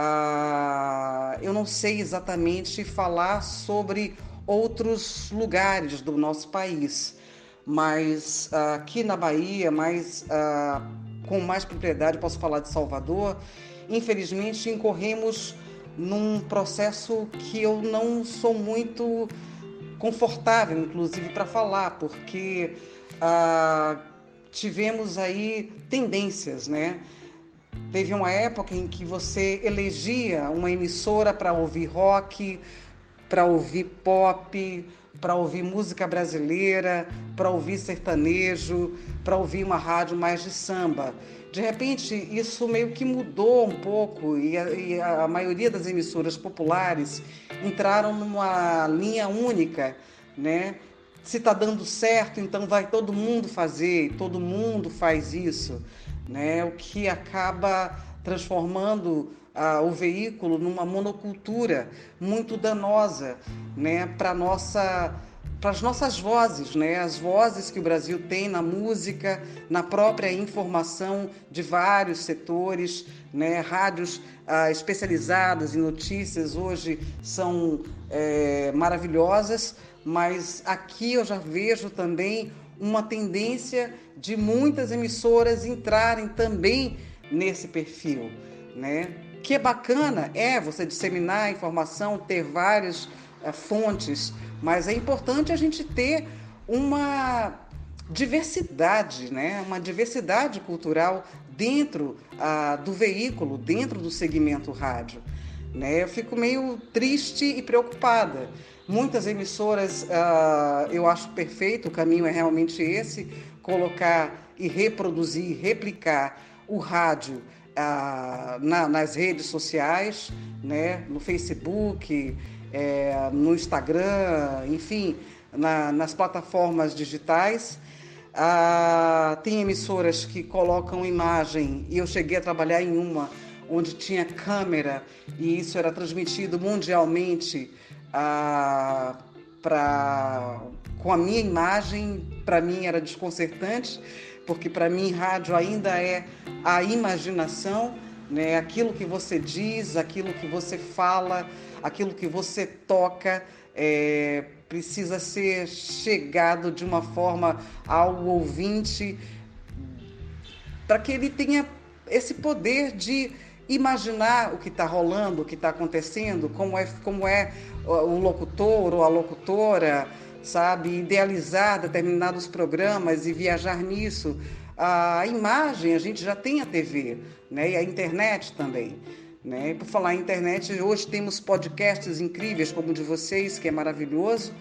ah, eu não sei exatamente falar sobre outros lugares do nosso país, mas aqui na Bahia, mais ah, com mais propriedade, posso falar de Salvador, infelizmente incorremos num processo que eu não sou muito confortável, inclusive, para falar, porque ah, tivemos aí tendências, né? Teve uma época em que você elegia uma emissora para ouvir rock, para ouvir pop, para ouvir música brasileira, para ouvir sertanejo, para ouvir uma rádio mais de samba. De repente, isso meio que mudou um pouco e a, e a maioria das emissoras populares entraram numa linha única, né? Se está dando certo, então vai todo mundo fazer, todo mundo faz isso, né? O que acaba transformando ah, o veículo numa monocultura muito danosa né, para nossa para as nossas vozes, né? as vozes que o Brasil tem na música, na própria informação de vários setores, né? rádios ah, especializadas em notícias hoje são é, maravilhosas, mas aqui eu já vejo também uma tendência de muitas emissoras entrarem também nesse perfil, né? que é bacana, é você disseminar a informação, ter várias é, fontes, mas é importante a gente ter uma diversidade, né? uma diversidade cultural dentro ah, do veículo, dentro do segmento rádio. Né? Eu fico meio triste e preocupada. Muitas emissoras, ah, eu acho perfeito, o caminho é realmente esse, colocar e reproduzir, replicar o rádio ah, na, nas redes sociais, né, no Facebook, é, no Instagram, enfim, na, nas plataformas digitais. Ah, tem emissoras que colocam imagem, e eu cheguei a trabalhar em uma onde tinha câmera, e isso era transmitido mundialmente ah, pra, com a minha imagem, para mim era desconcertante porque para mim rádio ainda é a imaginação, né? Aquilo que você diz, aquilo que você fala, aquilo que você toca, é, precisa ser chegado de uma forma ao ouvinte para que ele tenha esse poder de imaginar o que está rolando, o que está acontecendo, como é, como é o locutor ou a locutora, sabe? Idealizar determinados programas e viajar nisso. A imagem, a gente já tem a TV, né? E a internet também. Né? E por falar em internet, hoje temos podcasts incríveis como o de vocês, que é maravilhoso.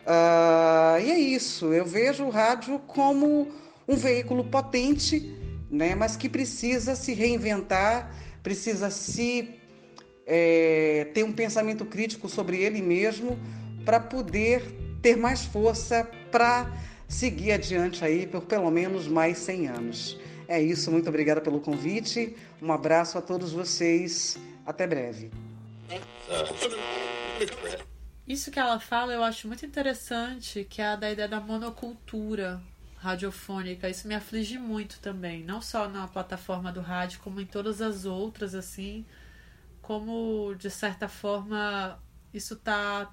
Uh, e é isso, eu vejo o rádio como um veículo potente, né? mas que precisa se reinventar, precisa se é, ter um pensamento crítico sobre ele mesmo para poder ter mais força para seguir adiante aí por pelo menos mais 100 anos. É isso, muito obrigada pelo convite. Um abraço a todos vocês. Até breve. Isso que ela fala eu acho muito interessante, que é a da ideia da monocultura radiofônica. Isso me aflige muito também, não só na plataforma do rádio, como em todas as outras, assim como, de certa forma, isso está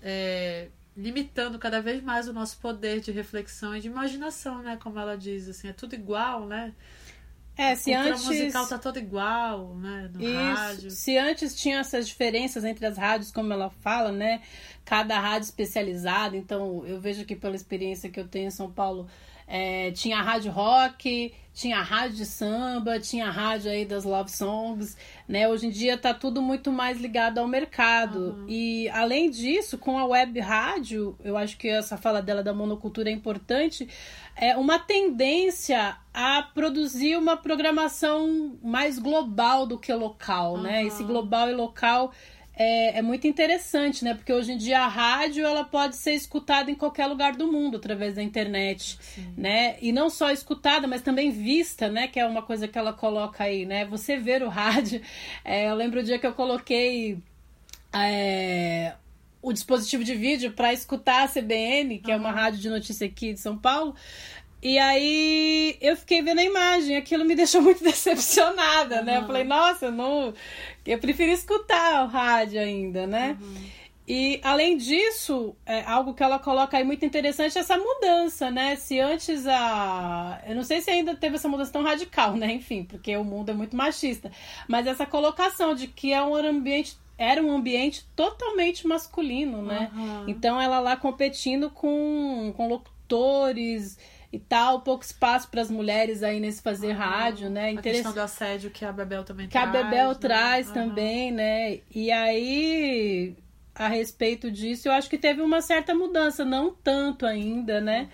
é, limitando cada vez mais o nosso poder de reflexão e de imaginação, né? Como ela diz, assim, é tudo igual, né? É, se antes. musical tá toda igual, né? No Isso. rádio. Se antes tinha essas diferenças entre as rádios, como ela fala, né? Cada rádio especializada. Então, eu vejo que pela experiência que eu tenho em São Paulo, é, tinha a rádio rock, tinha a rádio de samba, tinha a rádio aí das love songs, né? Hoje em dia tá tudo muito mais ligado ao mercado. E além disso, com a web rádio, eu acho que essa fala dela da monocultura é importante, é uma tendência a produzir uma programação mais global do que local, né? Esse global e local é, é muito interessante, né? Porque hoje em dia a rádio ela pode ser escutada em qualquer lugar do mundo através da internet, né? E não só escutada, mas também vista, né? Que é uma coisa que ela coloca aí, né? Você ver o rádio. É, eu lembro o dia que eu coloquei é, o dispositivo de vídeo para escutar a CBN, que é uma rádio de notícia aqui de São Paulo. E aí eu fiquei vendo a imagem, aquilo me deixou muito decepcionada, né? Eu falei, nossa, eu não. Eu prefiro escutar o rádio ainda, né? E além disso, é algo que ela coloca aí muito interessante é essa mudança, né? Se antes a. Eu não sei se ainda teve essa mudança tão radical, né? Enfim, porque o mundo é muito machista. Mas essa colocação de que é um ambiente. Era um ambiente totalmente masculino, né? Aham. Então ela lá competindo com, com locutores e tal, pouco espaço para as mulheres aí nesse fazer rádio, né? A questão Interessante do assédio que a Bebel também que a traz. Bebel né? traz Aham. também, né? E aí, a respeito disso, eu acho que teve uma certa mudança, não tanto ainda, né?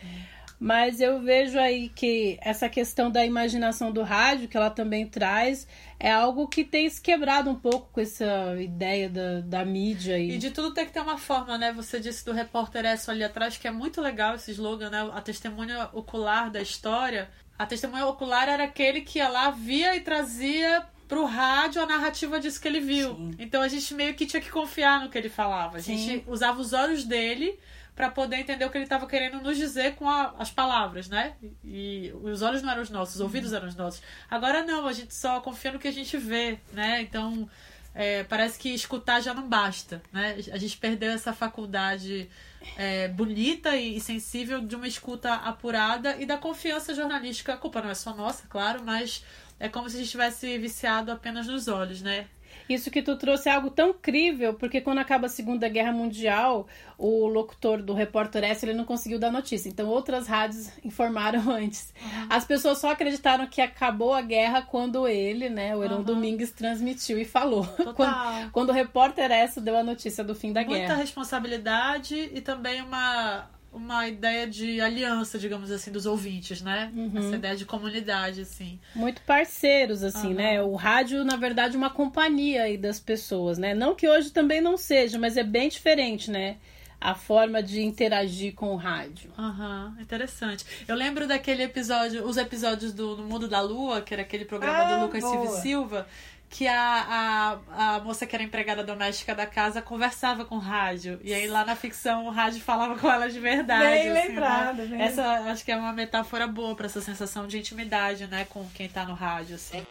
Mas eu vejo aí que essa questão da imaginação do rádio, que ela também traz, é algo que tem se quebrado um pouco com essa ideia da, da mídia aí. E de tudo tem que ter uma forma, né? Você disse do repórter Esso ali atrás, que é muito legal esse slogan, né? A testemunha ocular da história. A testemunha ocular era aquele que ia lá, via e trazia pro rádio a narrativa disso que ele viu. Então a gente meio que tinha que confiar no que ele falava. A Sim. gente usava os olhos dele para poder entender o que ele estava querendo nos dizer com a- as palavras, né? E os olhos não eram os nossos, os ouvidos eram os nossos. Agora não, a gente só confia no que a gente vê, né? Então é, parece que escutar já não basta, né? A gente perdeu essa faculdade é, bonita e, sensível de uma escuta apurada e da confiança jornalística. A culpa não é só nossa, claro, mas é como se a gente tivesse viciado apenas nos olhos, né? Isso que tu trouxe é algo tão crível, porque quando acaba a Segunda Guerra Mundial, o locutor do Repórter S ele não conseguiu dar notícia. Então outras rádios informaram antes. As pessoas só acreditaram que acabou a guerra quando ele, né, o Heron Aham. Domingues, transmitiu e falou. Quando, quando o Repórter S deu a notícia do fim da Muita guerra. responsabilidade e também uma, uma ideia de aliança, digamos assim, dos ouvintes, né? Uhum. Essa ideia de comunidade, assim. Muito parceiros, assim, Aham. né? O rádio, na verdade, é uma companhia aí das pessoas, né? Não que hoje também não seja, mas é bem diferente, né? A forma de interagir com o rádio. Aham, interessante. Eu lembro daquele episódio, os episódios do No Mundo da Lua, que era aquele programa Ah, do Lucas boa. Silva e Silva, que a, a, a moça que era empregada doméstica da casa conversava com o rádio. E aí lá na ficção o rádio falava com ela de verdade. Bem assim, lembrado, né? Essa acho que é uma metáfora boa pra essa sensação de intimidade, né, com quem tá no rádio, assim.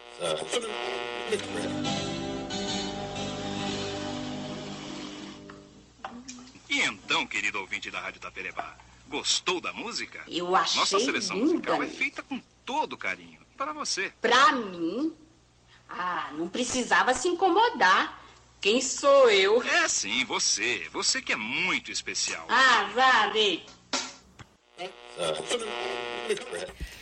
E então, querido ouvinte da Rádio Taperebá, gostou da música? Eu achei Nossa seleção linda. musical é feita com todo carinho. Para você. Pra mim? Ah, não precisava se incomodar. Quem sou eu? É sim, você. Você que é muito especial. Ah, vale.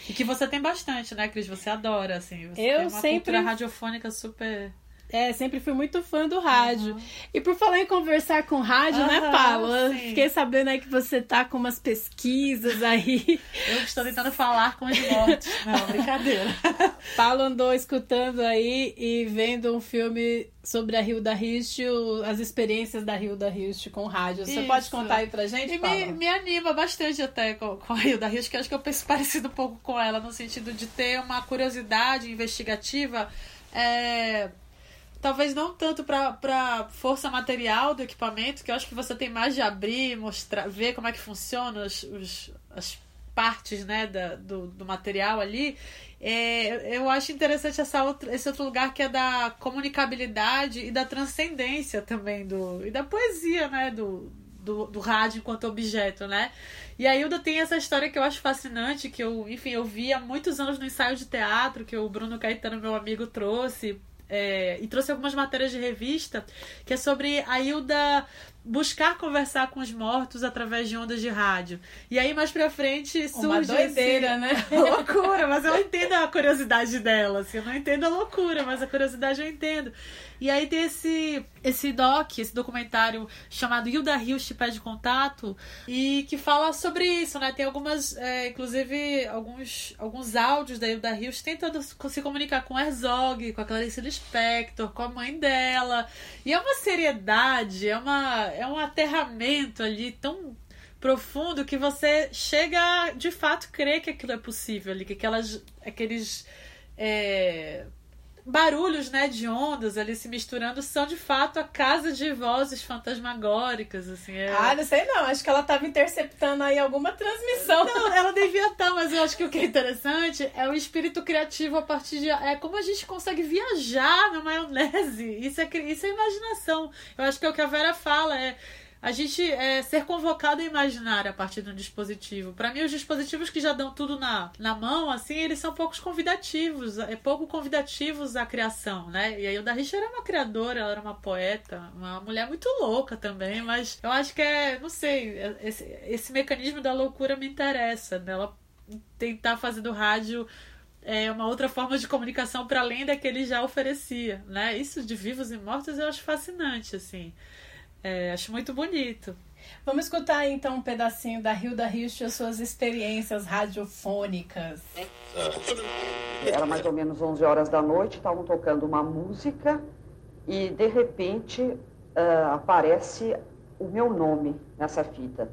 E que você tem bastante, né, Cris? Você adora, assim. Você Eu tem uma sempre- cultura radiofônica super. É, sempre fui muito fã do rádio. E por falar em conversar com rádio, né, Aham, Paulo? Sim. Fiquei sabendo aí que você tá com umas pesquisas aí. Eu estou tentando falar com os mortos. Não, brincadeira. Paulo andou escutando aí e vendo um filme sobre a Hilda Hilst, o- as experiências da Hilda Hilst com rádio. Você Isso. pode contar aí pra gente, E me, Paulo? me anima bastante até com, com a Hilda Rios, que acho que eu penso parecido um pouco com ela, no sentido de ter uma curiosidade investigativa. é, Talvez não tanto pra força material do equipamento, que eu acho que você tem mais de abrir, mostrar, ver como é que funciona os, os- as partes né, da, do, do material ali. É, eu acho interessante essa outra, esse outro lugar que é da comunicabilidade e da transcendência também do e da poesia, né, do, do, do rádio enquanto objeto, né? E a Hilda tem essa história que eu acho fascinante, que eu, enfim, eu vi há muitos anos no ensaio de teatro que o Bruno Caetano, meu amigo, trouxe. É, e trouxe algumas matérias de revista que é sobre a Hilda buscar conversar com os mortos através de ondas de rádio. E aí mais pra frente surge Uma doideira, né? loucura, mas eu entendo a curiosidade dela, assim, eu não entendo a loucura, mas a curiosidade eu entendo. E aí tem esse esse doc, esse documentário chamado Hilda Rios te pede contato e que fala sobre isso, né? Tem algumas, é, inclusive alguns alguns áudios da Hilda Rios tentando se comunicar com Herzog, com a Clarice Lispector, com a mãe dela. E é uma seriedade, é uma é um aterramento ali tão profundo que você chega a, de fato crer que aquilo é possível ali, que aquelas aqueles é, barulhos né, de ondas ali se misturando são de fato a casa de vozes fantasmagóricas. Assim, é... Ah, não sei não. Acho que ela estava interceptando aí alguma transmissão. Não, ela devia estar, mas eu acho que o que é interessante é o espírito criativo a partir de. É como a gente consegue viajar na maionese. Isso é, isso é imaginação. Eu acho que é o que a Vera fala. É a gente é, ser convocado a imaginar a partir de um dispositivo. Para mim, os dispositivos que já dão tudo na, na mão, assim, eles são poucos convidativos, é pouco convidativos à criação, né? E aí o da Richa era uma criadora, ela era uma poeta, uma mulher muito louca também, mas eu acho que é, não sei, esse, esse mecanismo da loucura me interessa, dela tentar fazer do rádio é uma outra forma de comunicação para além da que ele já oferecia, né? Isso de vivos e mortos eu acho fascinante, assim. É, acho muito bonito. Vamos escutar então um pedacinho da Hilda Hirsch e as suas experiências radiofônicas. Era mais ou menos 11 horas da noite, estavam tocando uma música e de repente uh, aparece o meu nome nessa fita.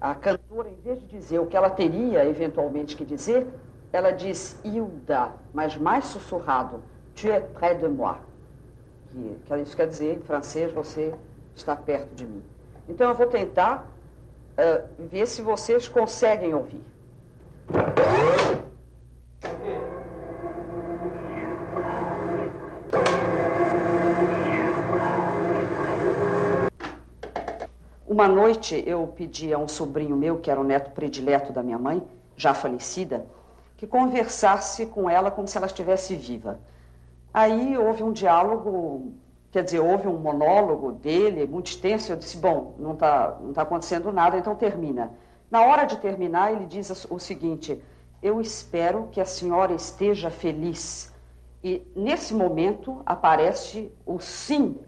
A cantora, em vez de dizer o que ela teria eventualmente que dizer, ela diz Hilda, mas mais sussurrado, tu es près de moi. Que, que isso quer dizer, em francês, você está perto de mim. Então eu vou tentar uh, ver se vocês conseguem ouvir. Uma noite eu pedi a um sobrinho meu, que era o neto predileto da minha mãe, já falecida, que conversasse com ela como se ela estivesse viva. Aí houve um diálogo Quer dizer, houve um monólogo dele, muito extenso. Eu disse: Bom, não está não tá acontecendo nada, então termina. Na hora de terminar, ele diz o seguinte: Eu espero que a senhora esteja feliz. E nesse momento aparece o sim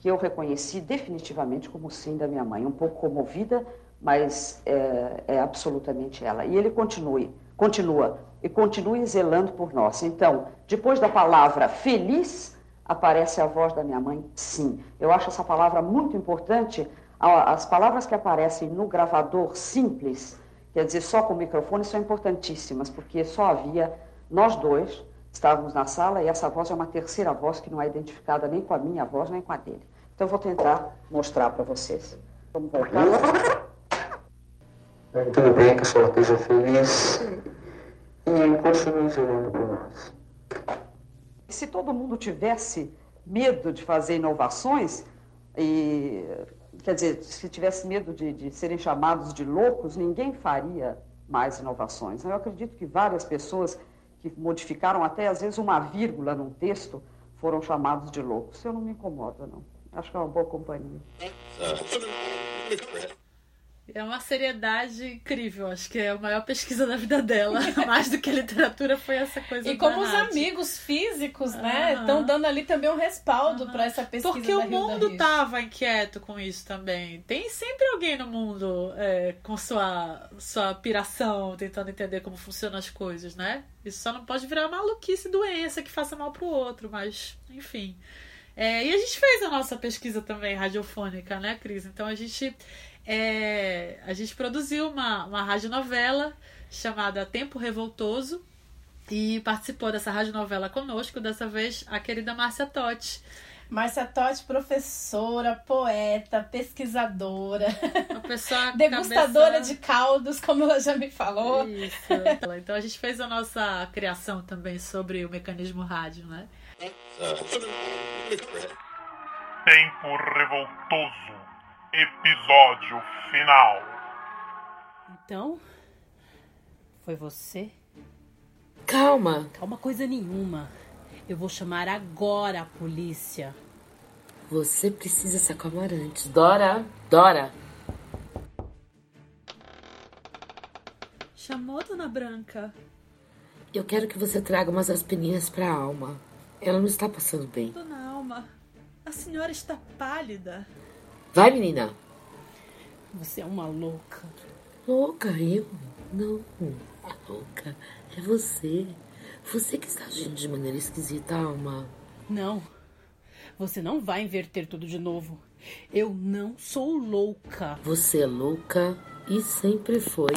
que eu reconheci definitivamente como o sim da minha mãe. Um pouco comovida, mas é, é absolutamente ela. E ele continue, continua e continue zelando por nós. Então, depois da palavra feliz aparece a voz da minha mãe? Sim. Eu acho essa palavra muito importante. As palavras que aparecem no gravador simples, quer dizer, só com o microfone, são importantíssimas, porque só havia nós dois, estávamos na sala, e essa voz é uma terceira voz que não é identificada nem com a minha voz, nem com a dele. Então, eu vou tentar mostrar para vocês. Vamos voltar. Tudo bem que a senhora esteja feliz e continue gerando por nós. Se todo mundo tivesse medo de fazer inovações, e, quer dizer, se tivesse medo de, de serem chamados de loucos, ninguém faria mais inovações. Eu acredito que várias pessoas que modificaram até às vezes uma vírgula num texto foram chamados de loucos. Eu não me incomodo, não. Acho que é uma boa companhia. É uma seriedade incrível. Acho que é a maior pesquisa da vida dela. Mais do que literatura foi essa coisa. E como os amigos físicos, né, estão dando ali também um respaldo para essa pesquisa. Porque o mundo estava inquieto com isso também. Tem sempre alguém no mundo é, com sua, sua piração, tentando entender como funcionam as coisas, né? Isso só não pode virar maluquice doença que faça mal pro outro, mas, enfim. É, e a gente fez a nossa pesquisa também radiofônica, né, Cris? Então a gente é, a gente produziu uma, uma radionovela chamada Tempo Revoltoso e participou dessa radionovela conosco, dessa vez a querida Márcia Totti. Márcia Totti, professora, poeta, pesquisadora, Uma pessoa degustadora cabeça- de caldos, como ela já me falou. Isso. Então a gente fez a nossa criação também sobre o mecanismo rádio, né? Tempo Revoltoso. Episódio final. Então, foi você? Calma. Calma coisa nenhuma. Eu vou chamar agora a polícia. Você precisa se acalmar antes. Dora, Dora. Chamou, dona Branca? Eu quero que você traga umas aspirinas pra alma. Ela não está passando bem. Dona Alma, a senhora está pálida. Vai, menina. Você é uma louca. Louca, eu? Não. A louca é você. Você que está agindo de maneira esquisita, alma. Não. Você não vai inverter tudo de novo. Eu não sou louca. Você é louca e sempre foi.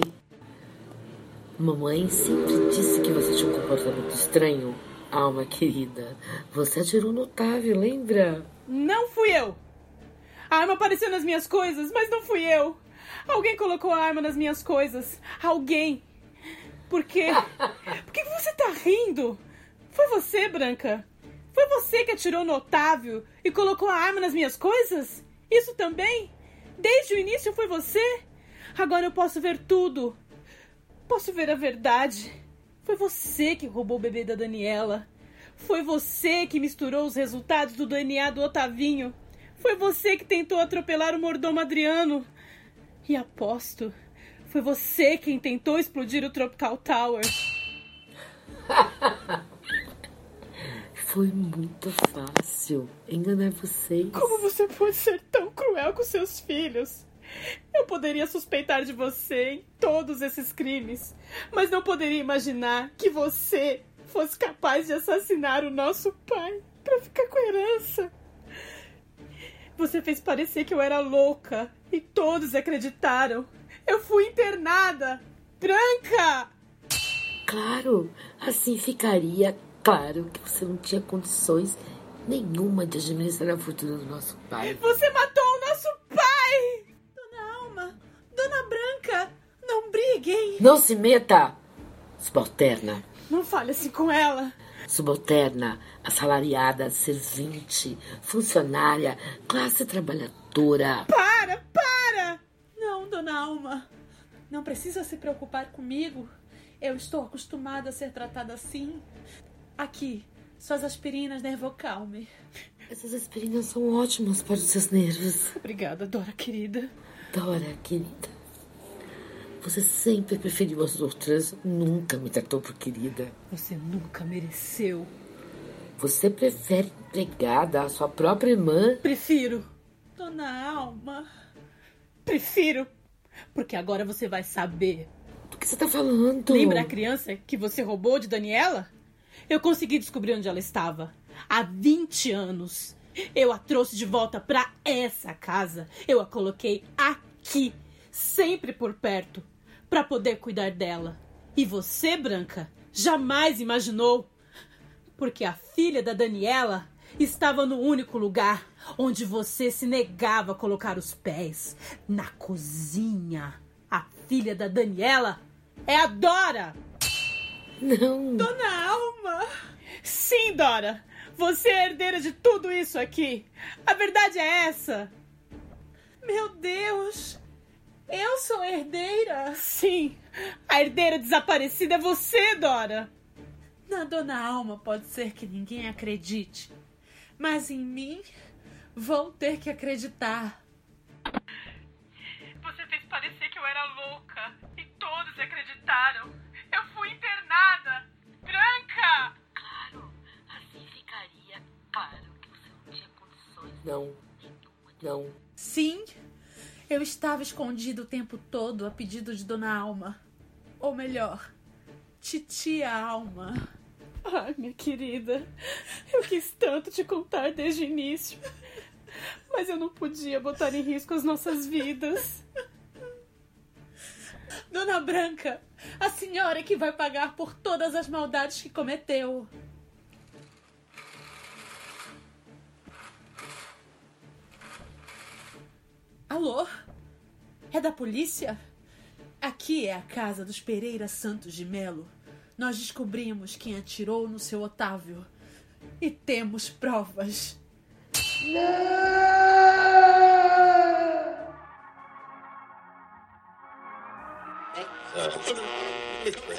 Mamãe sempre disse que você tinha um comportamento estranho. Alma querida, você atirou no Otávio, lembra? Não fui eu. A arma apareceu nas minhas coisas, mas não fui eu. Alguém colocou a arma nas minhas coisas. Alguém. Por quê? Por que você tá rindo? Foi você, Branca? Foi você que atirou no Otávio e colocou a arma nas minhas coisas? Isso também? Desde o início foi você? Agora eu posso ver tudo. Posso ver a verdade. Foi você que roubou o bebê da Daniela. Foi você que misturou os resultados do DNA do Otavinho. Foi você que tentou atropelar o mordomo Adriano. E aposto, foi você quem tentou explodir o Tropical Tower. Foi muito fácil enganar vocês. Como você pode ser tão cruel com seus filhos? Eu poderia suspeitar de você em todos esses crimes, mas não poderia imaginar que você fosse capaz de assassinar o nosso pai para ficar com a herança. Você fez parecer que eu era louca e todos acreditaram. Eu fui internada. Branca! Claro, assim ficaria claro que você não tinha condições nenhuma de administrar a fortuna do nosso pai. Você matou o nosso pai! Dona Alma, Dona Branca, não briguem. Não se meta! Subalterna. Não fale assim com ela. Subalterna, assalariada, servinte, funcionária, classe trabalhadora. Para, para! Não, Dona Alma, não precisa se preocupar comigo. Eu estou acostumada a ser tratada assim. Aqui, suas aspirinas Nervocalme. Essas aspirinas são ótimas para os seus nervos. Obrigada, Dora querida. Dora, querida. Você sempre preferiu as outras, nunca me tratou por querida. Você nunca mereceu. Você prefere empregada à sua própria irmã? Prefiro. Dona Alma. Prefiro. Porque agora você vai saber. Do que você tá falando? Lembra a criança que você roubou de Daniela? Eu consegui descobrir onde ela estava. Há 20 anos. Eu a trouxe de volta para essa casa. Eu a coloquei aqui, sempre por perto, para poder cuidar dela. E você, Branca, jamais imaginou. Porque a filha da Daniela estava no único lugar onde você se negava a colocar os pés na cozinha. A filha da Daniela é a Dora! Não! Dona Alma! Sim, Dora! Você é herdeira de tudo isso aqui! A verdade é essa! Meu Deus! Eu sou herdeira? Sim! A herdeira desaparecida é você, Dora! Na Dona Alma pode ser que ninguém acredite, mas em mim vão ter que acreditar. Você fez parecer que eu era louca e todos acreditaram. Eu fui internada! Branca! Claro, assim ficaria claro que você não tinha condições. Não, não. Sim, eu estava escondido o tempo todo a pedido de Dona Alma. Ou melhor, Titia Alma. Ai, minha querida, eu quis tanto te contar desde o início, mas eu não podia botar em risco as nossas vidas. Dona Branca, a senhora é que vai pagar por todas as maldades que cometeu. Alô? É da polícia? Aqui é a casa dos Pereira Santos de Melo. Nós descobrimos quem atirou no seu Otávio. E temos provas.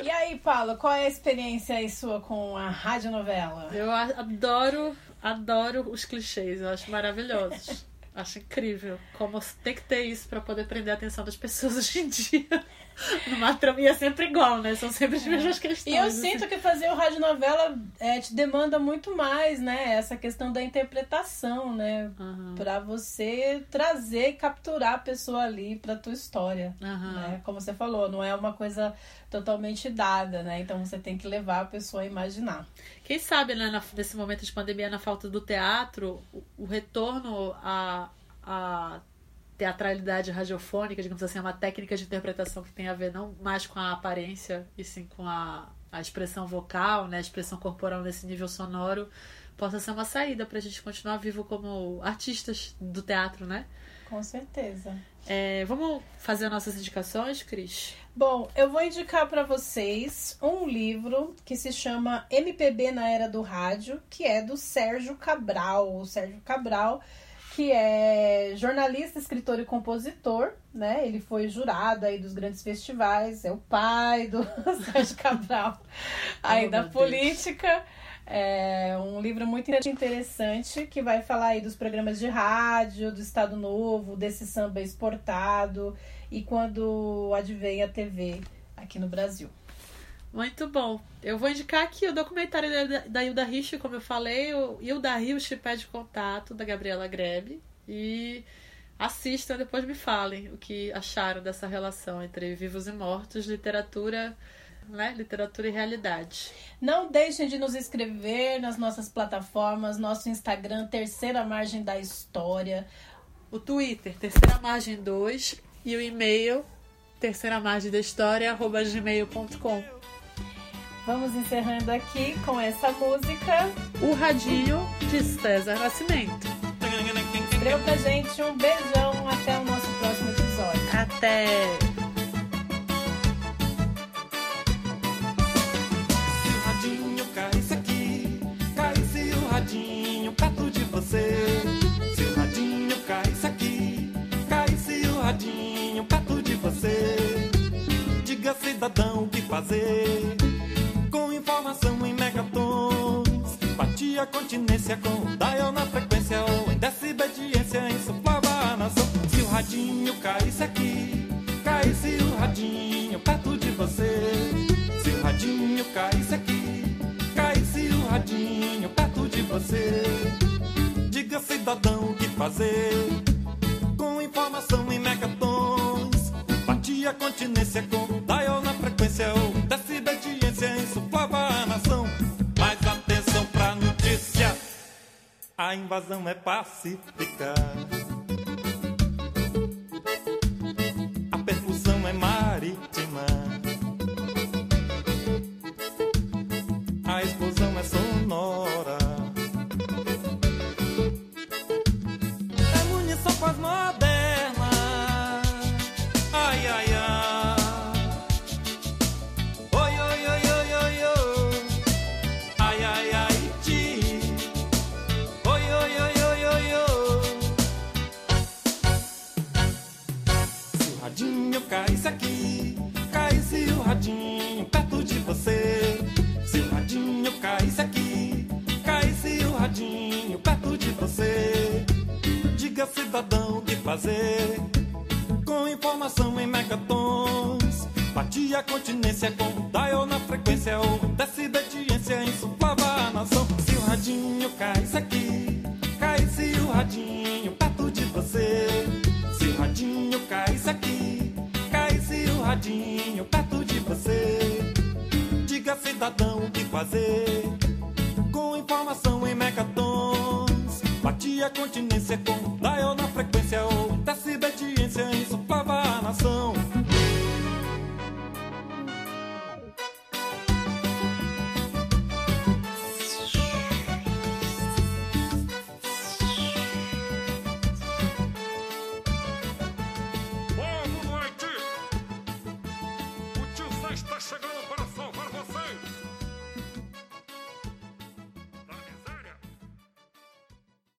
E aí, Paulo, qual é a experiência aí sua com a radionovela? Eu adoro, adoro os clichês, eu acho maravilhosos. Acho incrível como tem que ter isso pra poder prender a atenção das pessoas hoje em dia. Numa trama e é sempre igual, né? São sempre as mesmas questões. E eu assim. sinto que fazer o radionovela é, te demanda muito mais, né? Essa questão da interpretação, né? Pra você trazer e capturar a pessoa ali pra tua história. Né? Como você falou, não é uma coisa totalmente dada, né? Então você tem que levar a pessoa a imaginar. Quem sabe, né, nesse momento de pandemia, na falta do teatro, o, retorno à, à teatralidade radiofônica, digamos assim, é uma técnica de interpretação que tem a ver não mais com a aparência, e sim com a, a expressão vocal, né, a expressão corporal nesse nível sonoro, possa ser uma saída pra gente continuar vivo como artistas do teatro, né? Com certeza. É, vamos fazer nossas indicações, Cris? Bom, eu vou indicar para vocês um livro que se chama MPB na Era do Rádio, que é do Sérgio Cabral. O Sérgio Cabral, que é jornalista, escritor e compositor, né? Ele foi jurado aí dos grandes festivais, é o pai do Sérgio Cabral aí Oh, da meu Deus. É um livro muito interessante que vai falar aí dos programas de rádio, do Estado Novo, desse samba exportado e quando advém a TV aqui no Brasil. Muito bom. Eu vou indicar aqui o documentário da, da Hilda Rich, como eu falei, o Hilda Rich pede contato, da Gabriela Grebe. E assistam, depois me falem o que acharam dessa relação entre vivos e mortos, literatura, né? Literatura e realidade. Não deixem de nos inscrever nas nossas plataformas, nosso Instagram, Terceira Margem da História. O Twitter, Terceira Margem 2, e o e-mail, terceira margem da história, arroba gmail.com. Vamos encerrando aqui com essa música. O Radinho de César Nascimento. Escreva pra gente um beijão até o nosso próximo episódio. Até! Cidadão o que fazer. Com informação em megatons, batia continência com o dial na frequência ou em decibediência insuflava a nação. Se o radinho caísse aqui, caísse o radinho perto de você. Se o radinho caísse aqui, caísse o radinho perto de você. Diga cidadão o que fazer. Com informação em megatons, batia continência com invasão é pacífica.